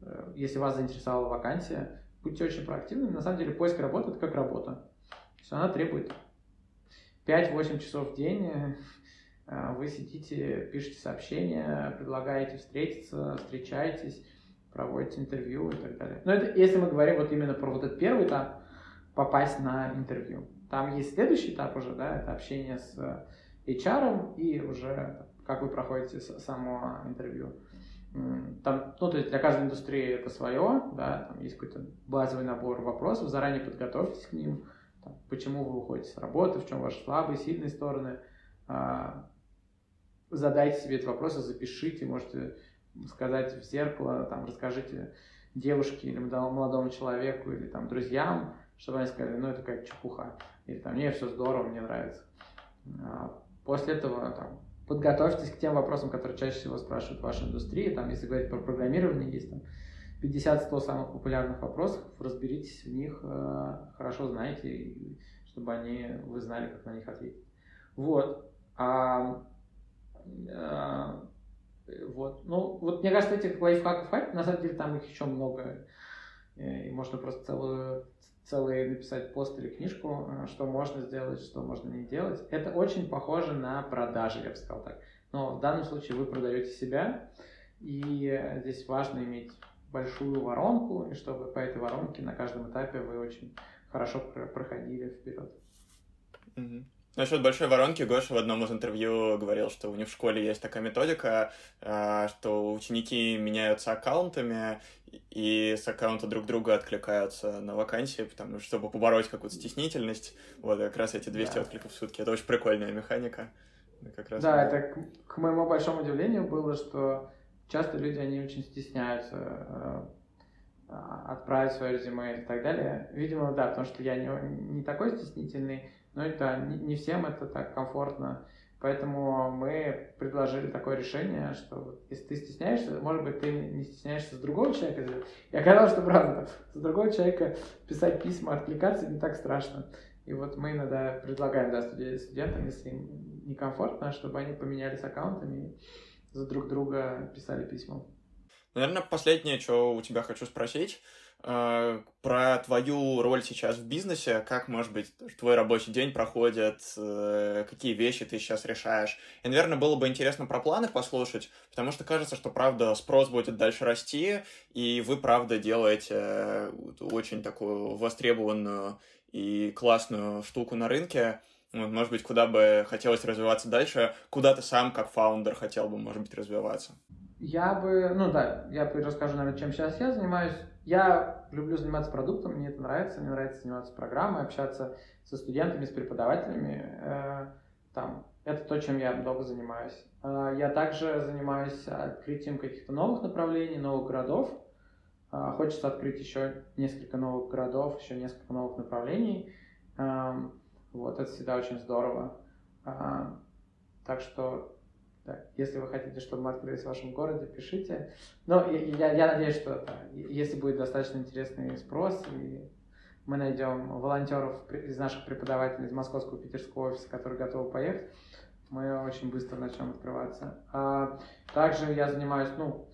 э, если вас заинтересовала вакансия, будьте очень проактивными. На самом деле поиск работы – это как работа. То есть она требует 5-8 часов в день. Вы сидите, пишете сообщения, предлагаете встретиться, встречаетесь проводите интервью и так далее. Но это если мы говорим вот именно про вот этот первый этап, попасть на интервью. Там есть следующий этап уже, да, это общение с HR и уже как вы проходите само интервью. Там, ну, то есть для каждой индустрии это свое, да, там есть какой-то базовый набор вопросов, заранее подготовьтесь к ним, там, почему вы уходите с работы, в чем ваши слабые, сильные стороны, а, задайте себе эти вопросы, запишите, можете сказать в зеркало, там, расскажите девушке или молодому человеку или там друзьям, чтобы они сказали, ну это какая-то чепуха, или там, не, все здорово, мне нравится. А после этого там, подготовьтесь к тем вопросам, которые чаще всего спрашивают в вашей индустрии, там, если говорить про программирование, есть там 50-100 самых популярных вопросов, разберитесь в них, э, хорошо знаете, чтобы они, вы знали, как на них ответить. Вот. А, вот. Ну, вот мне кажется, этих лайфхаков хватит. На самом деле там их еще много. И можно просто целую, целый написать пост или книжку, э, что можно сделать, что можно не делать. Это очень похоже на продажи, я бы сказал так. Но в данном случае вы продаете себя, и здесь важно иметь большую воронку, и чтобы по этой воронке на каждом этапе вы очень хорошо проходили вперед. Mm-hmm. Насчет большой воронки Гоша в одном из интервью говорил, что у них в школе есть такая методика, а, что ученики меняются аккаунтами и с аккаунта друг друга откликаются на вакансии, потому что чтобы побороть какую-то стеснительность, вот как раз эти 200 да. откликов в сутки. Это очень прикольная механика. Как раз да, это к, к моему большому удивлению было, что часто люди, они очень стесняются э, а, отправить свое резюме и так далее. Видимо, да, потому что я не, не такой стеснительный, но это не, всем это так комфортно. Поэтому мы предложили такое решение, что если ты стесняешься, может быть, ты не стесняешься с другого человека. И оказалось, что правда, с другого человека писать письма, откликаться не так страшно. И вот мы иногда предлагаем да, студентам, если им некомфортно, чтобы они поменялись аккаунтами и за друг друга писали письма. Наверное, последнее, что у тебя хочу спросить, про твою роль сейчас в бизнесе, как, может быть, твой рабочий день проходит, э, какие вещи ты сейчас решаешь. И, наверное, было бы интересно про планы послушать, потому что кажется, что, правда, спрос будет дальше расти, и вы, правда, делаете очень такую востребованную и классную штуку на рынке. Может быть, куда бы хотелось развиваться дальше, куда ты сам, как фаундер, хотел бы, может быть, развиваться? Я бы, ну да, я расскажу, наверное, чем сейчас я занимаюсь. Я люблю заниматься продуктом, мне это нравится, мне нравится заниматься программой, общаться со студентами, с преподавателями. Э, там, это то, чем я много занимаюсь. Э, я также занимаюсь открытием каких-то новых направлений, новых городов. Э, хочется открыть еще несколько новых городов, еще несколько новых направлений. Эм, вот, это всегда очень здорово. Так что да. Если вы хотите, чтобы мы открылись в вашем городе, пишите. Но я, я надеюсь, что да, если будет достаточно интересный спрос, и мы найдем волонтеров из наших преподавателей из московского и питерского офиса, которые готовы поехать, мы очень быстро начнем открываться. А также я занимаюсь ну,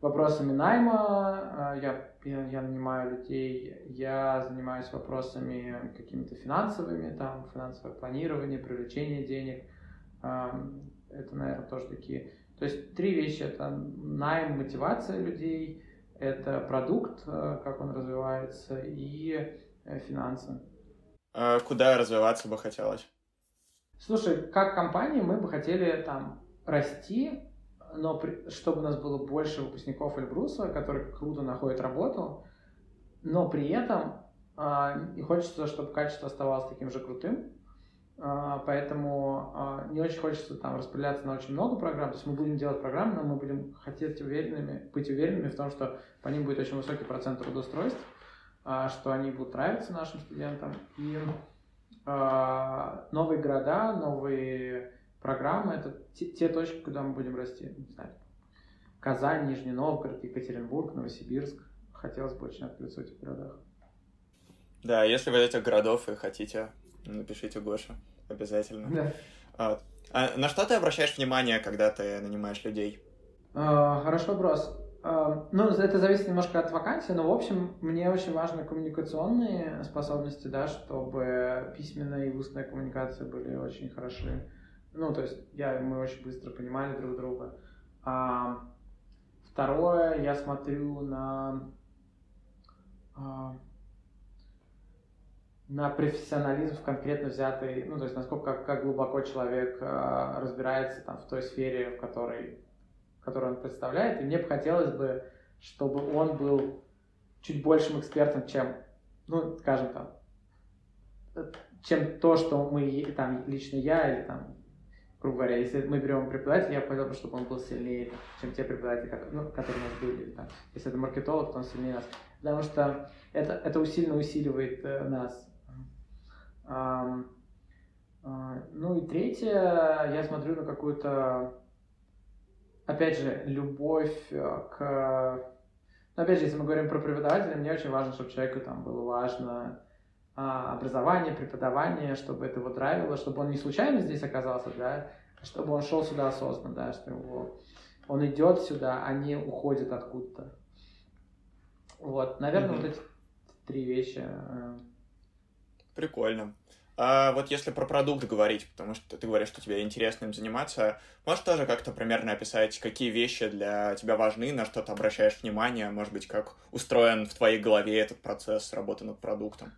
вопросами найма, а, я, я, я нанимаю людей, я занимаюсь вопросами какими-то финансовыми, там, финансовое планирование, привлечение денег, это, наверное, тоже такие... То есть три вещи. Это найм, мотивация людей, это продукт, э, как он развивается, и э, финансы. А куда развиваться бы хотелось? Слушай, как компания мы бы хотели там расти, но при, чтобы у нас было больше выпускников Эльбруса, которые круто находят работу, но при этом э, и хочется, чтобы качество оставалось таким же крутым, поэтому а, не очень хочется там распределяться на очень много программ. То есть мы будем делать программы, но мы будем хотеть уверенными, быть уверенными в том, что по ним будет очень высокий процент трудоустройств, а, что они будут нравиться нашим студентам. И новые города, новые программы — это те, те точки, куда мы будем расти. Не знаю, Казань, Нижний Новгород, Екатеринбург, Новосибирск. Хотелось бы очень открыться в этих городах. Да, если вы этих городов и хотите Напишите Гоша, обязательно. Да. А, а на что ты обращаешь внимание, когда ты нанимаешь людей? А, хороший вопрос. А, ну, это зависит немножко от вакансии, но, в общем, мне очень важны коммуникационные способности, да, чтобы письменная и устная коммуникация были очень хороши. Ну, то есть я, мы очень быстро понимали друг друга. А, второе, я смотрю на... А, на профессионализм в конкретно взятой, ну, то есть насколько, как, глубоко человек э, разбирается там в той сфере, в которой, которую он представляет. И мне бы хотелось бы, чтобы он был чуть большим экспертом, чем, ну, скажем там, чем то, что мы, там, лично я или там, грубо говоря, если мы берем преподавателя, я хотел бы, чтобы он был сильнее, чем те преподаватели, которые, ну, которые у нас были. Там. Если это маркетолог, то он сильнее нас. Потому что это, это усиленно усиливает э, нас. А, ну и третье, я смотрю на какую-то, опять же, любовь э, к... Ну, опять же, если мы говорим про преподавателя, мне очень важно, чтобы человеку там было важно а, образование, преподавание, чтобы это его драйвило, чтобы он не случайно здесь оказался, да, а чтобы он шел сюда осознанно, да, что его, он идет сюда, а не уходит откуда-то. Вот, наверное, mm-hmm. вот эти три вещи. Э, Прикольно. А вот если про продукт говорить, потому что ты говоришь, что тебе интересно им заниматься, можешь тоже как-то примерно описать, какие вещи для тебя важны, на что ты обращаешь внимание, может быть, как устроен в твоей голове этот процесс работы над продуктом?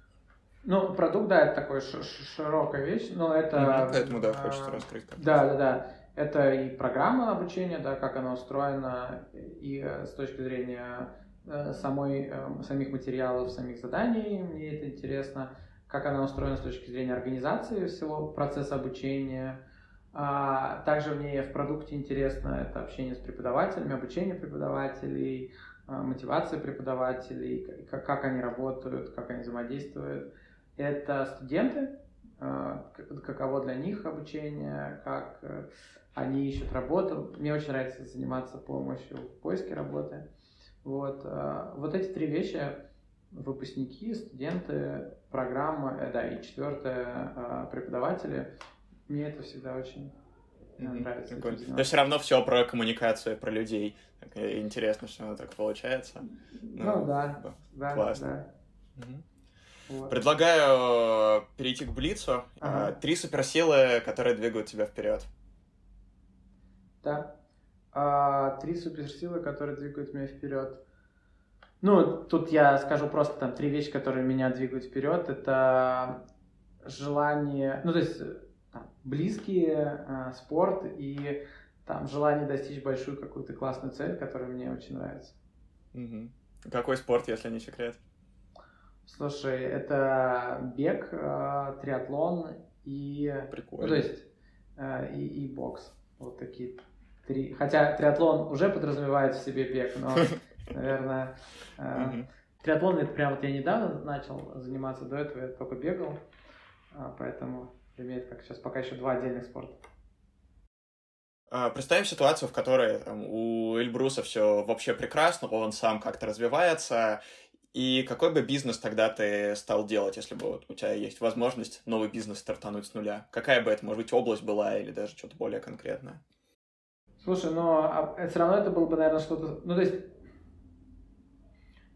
Ну, продукт, да, это такая широкая вещь, но это... Mm-hmm, поэтому, да, хочется а, раскрыть. Да, да, да. Это и программа обучения, да, как она устроена, и э, с точки зрения э, самой, э, самих материалов, самих заданий, мне это интересно как она устроена с точки зрения организации всего процесса обучения. А также мне в продукте интересно это общение с преподавателями, обучение преподавателей, а, мотивация преподавателей, как, как они работают, как они взаимодействуют. Это студенты, а, каково для них обучение, как э, они ищут работу. Мне очень нравится заниматься помощью в поиске работы. Вот, а, вот эти три вещи выпускники, студенты, программа, э, да, и четвертое, а, преподаватели. Мне это всегда очень mm-hmm. нравится. Но все равно все про коммуникацию, про людей. Так, э, интересно, что оно так получается. Ну, ну да, да, классно. да. Угу. Вот. Предлагаю э, перейти к Блицу. Ага. Три суперсилы, которые двигают тебя вперед. Да. А, три суперсилы, которые двигают меня вперед. Ну, тут я скажу просто там три вещи, которые меня двигают вперед. Это желание, ну, то есть там, близкие, э, спорт и там желание достичь большую какую-то классную цель, которая мне очень нравится. Угу. Какой спорт, если не секрет? Слушай, это бег, э, триатлон и... Прикольно. Ну, то есть э, и, и бокс. Вот такие три. Хотя триатлон уже подразумевает в себе бег, но наверное. Э, триатлон это прям вот я недавно начал заниматься, до этого я только бегал, а, поэтому для меня это как сейчас пока еще два отдельных спорта. А, представим ситуацию, в которой там, у Эльбруса все вообще прекрасно, он сам как-то развивается, и какой бы бизнес тогда ты стал делать, если бы вот у тебя есть возможность новый бизнес стартануть с нуля? Какая бы это, может быть, область была или даже что-то более конкретное? Слушай, но а, все равно это было бы, наверное, что-то... Ну, то есть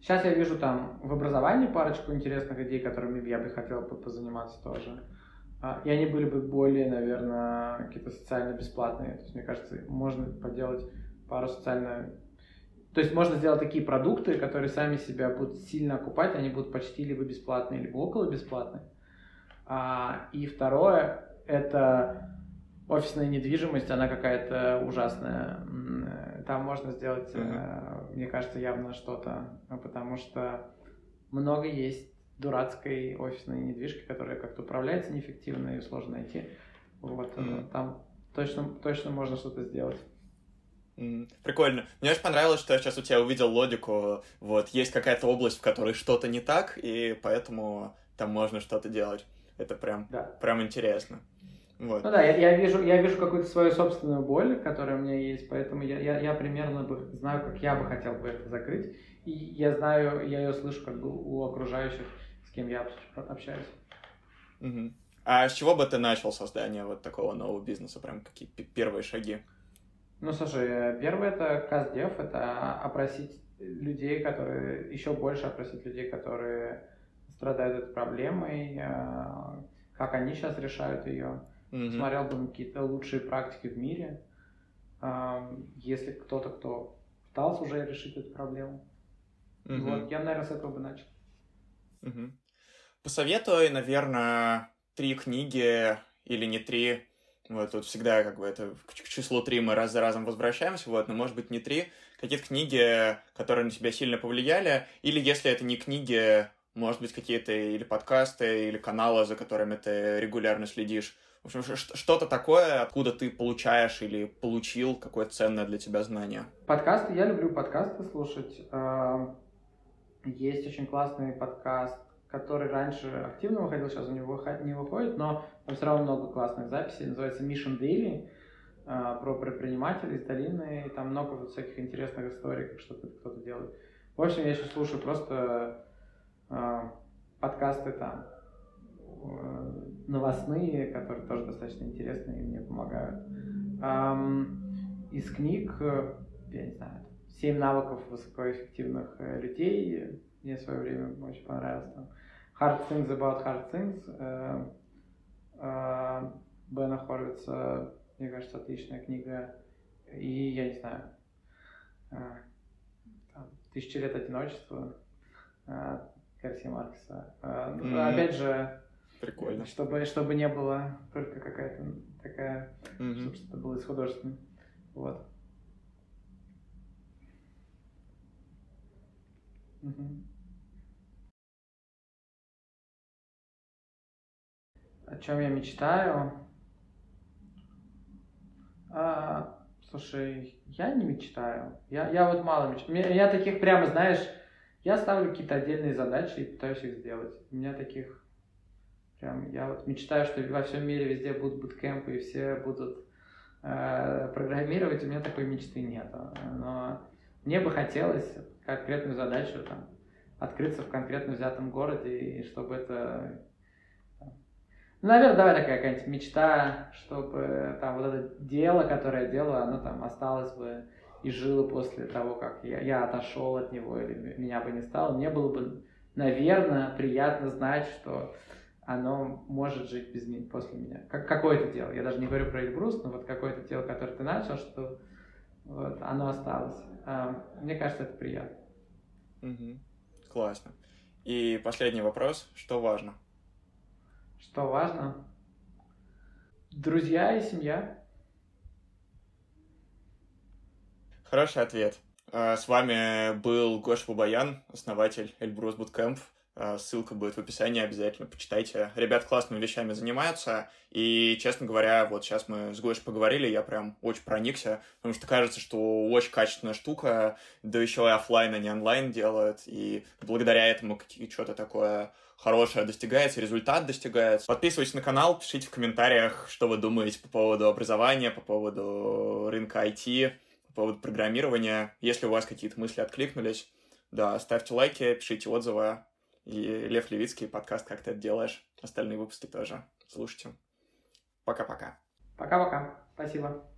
Сейчас я вижу там в образовании парочку интересных идей, которыми я бы хотел позаниматься тоже. А, и они были бы более, наверное, какие-то социально бесплатные. То есть, мне кажется, можно поделать пару социально... То есть можно сделать такие продукты, которые сами себя будут сильно окупать, они будут почти либо бесплатные, либо около бесплатные. А, и второе, это офисная недвижимость, она какая-то ужасная. Там можно сделать, mm-hmm. мне кажется, явно что-то, потому что много есть дурацкой офисной недвижки, которая как-то управляется неэффективно, ее сложно найти. Вот, mm-hmm. там точно, точно можно что-то сделать. Прикольно. Мне очень понравилось, что я сейчас у тебя увидел логику. Вот, есть какая-то область, в которой что-то не так, и поэтому там можно что-то делать. Это прям, да. прям интересно. Вот. Ну да, я, я вижу, я вижу какую-то свою собственную боль, которая у меня есть, поэтому я, я, я примерно бы знаю, как я бы хотел бы это закрыть. И я знаю, я ее слышу как бы у окружающих, с кем я общаюсь. Угу. А с чего бы ты начал создание вот такого нового бизнеса? Прям какие первые шаги? Ну, слушай, первое это КАЗДЕВ, это опросить людей, которые, еще больше опросить людей, которые страдают этой проблемой, э, как они сейчас решают ее mm-hmm. смотрел бы какие-то лучшие практики в мире. Если кто-то, кто пытался уже решить эту проблему. Mm-hmm. Вот, я, наверное, с этого бы начал. Mm-hmm. Посоветуй, наверное, три книги или не три. Вот тут всегда как бы это к числу три мы раз за разом возвращаемся, вот, но может быть не три. Какие-то книги, которые на тебя сильно повлияли, или если это не книги, может быть, какие-то или подкасты, или каналы, за которыми ты регулярно следишь. В общем, что-то такое, откуда ты получаешь или получил какое-то ценное для тебя знание. Подкасты, я люблю подкасты слушать. Есть очень классный подкаст, который раньше активно выходил, сейчас у него не выходит, но там все равно много классных записей. Называется Mission Daily про предпринимателей из долины, и там много всяких интересных историй, как что-то кто-то делает. В общем, я сейчас слушаю просто э, подкасты там э, новостные, которые тоже достаточно интересные и мне помогают. Из книг, я не знаю, «Семь навыков высокоэффективных э, людей» мне в свое время очень понравилось. Там. «Hard Things About Hard Things» э, э, Бена Хорвица, мне кажется, отличная книга. И, я не знаю, э, «Тысяча лет одиночества» э, Гарсия Маркеса. Э, mm-hmm. Опять же, Прикольно. Чтобы, чтобы не было только какая-то такая, mm-hmm. чтобы что-то было из художественного. Вот. Угу. О чем я мечтаю? А, слушай, я не мечтаю. Я, я вот мало мечтаю. Я таких прямо, знаешь, я ставлю какие-то отдельные задачи и пытаюсь их сделать. У меня таких прям, я вот мечтаю, что во всем мире везде будут буткемпы и все будут э, программировать. У меня такой мечты нет. Но мне бы хотелось конкретную задачу там, открыться в конкретно взятом городе, и чтобы это... Ну, наверное, давай такая какая-нибудь мечта, чтобы там вот это дело, которое я делаю, оно там осталось бы и жило после того, как я, я отошел от него или меня бы не стало. Мне было бы, наверное, приятно знать, что оно может жить без меня, после меня. Как, какое-то дело. Я даже не говорю про Эльбрус, но вот какое-то дело, которое ты начал, что вот, оно осталось. А, мне кажется, это приятно. Угу. Классно. И последний вопрос. Что важно? Что важно? Друзья и семья. Хороший ответ. А, с вами был Гош Бабаян, основатель Эльбрус Bootcamp. А, ссылка будет в описании, обязательно почитайте. Ребят классными вещами занимаются, и, честно говоря, вот сейчас мы с Гошей поговорили, я прям очень проникся, потому что кажется, что очень качественная штука, да еще и офлайн, а не онлайн делают, и благодаря этому что-то такое хорошее достигается, результат достигается. Подписывайтесь на канал, пишите в комментариях, что вы думаете по поводу образования, по поводу рынка IT, по поводу программирования. Если у вас какие-то мысли откликнулись, да, ставьте лайки, пишите отзывы. И Лев Левицкий, подкаст «Как ты это делаешь». Остальные выпуски тоже слушайте. Пока-пока. Пока-пока. Спасибо.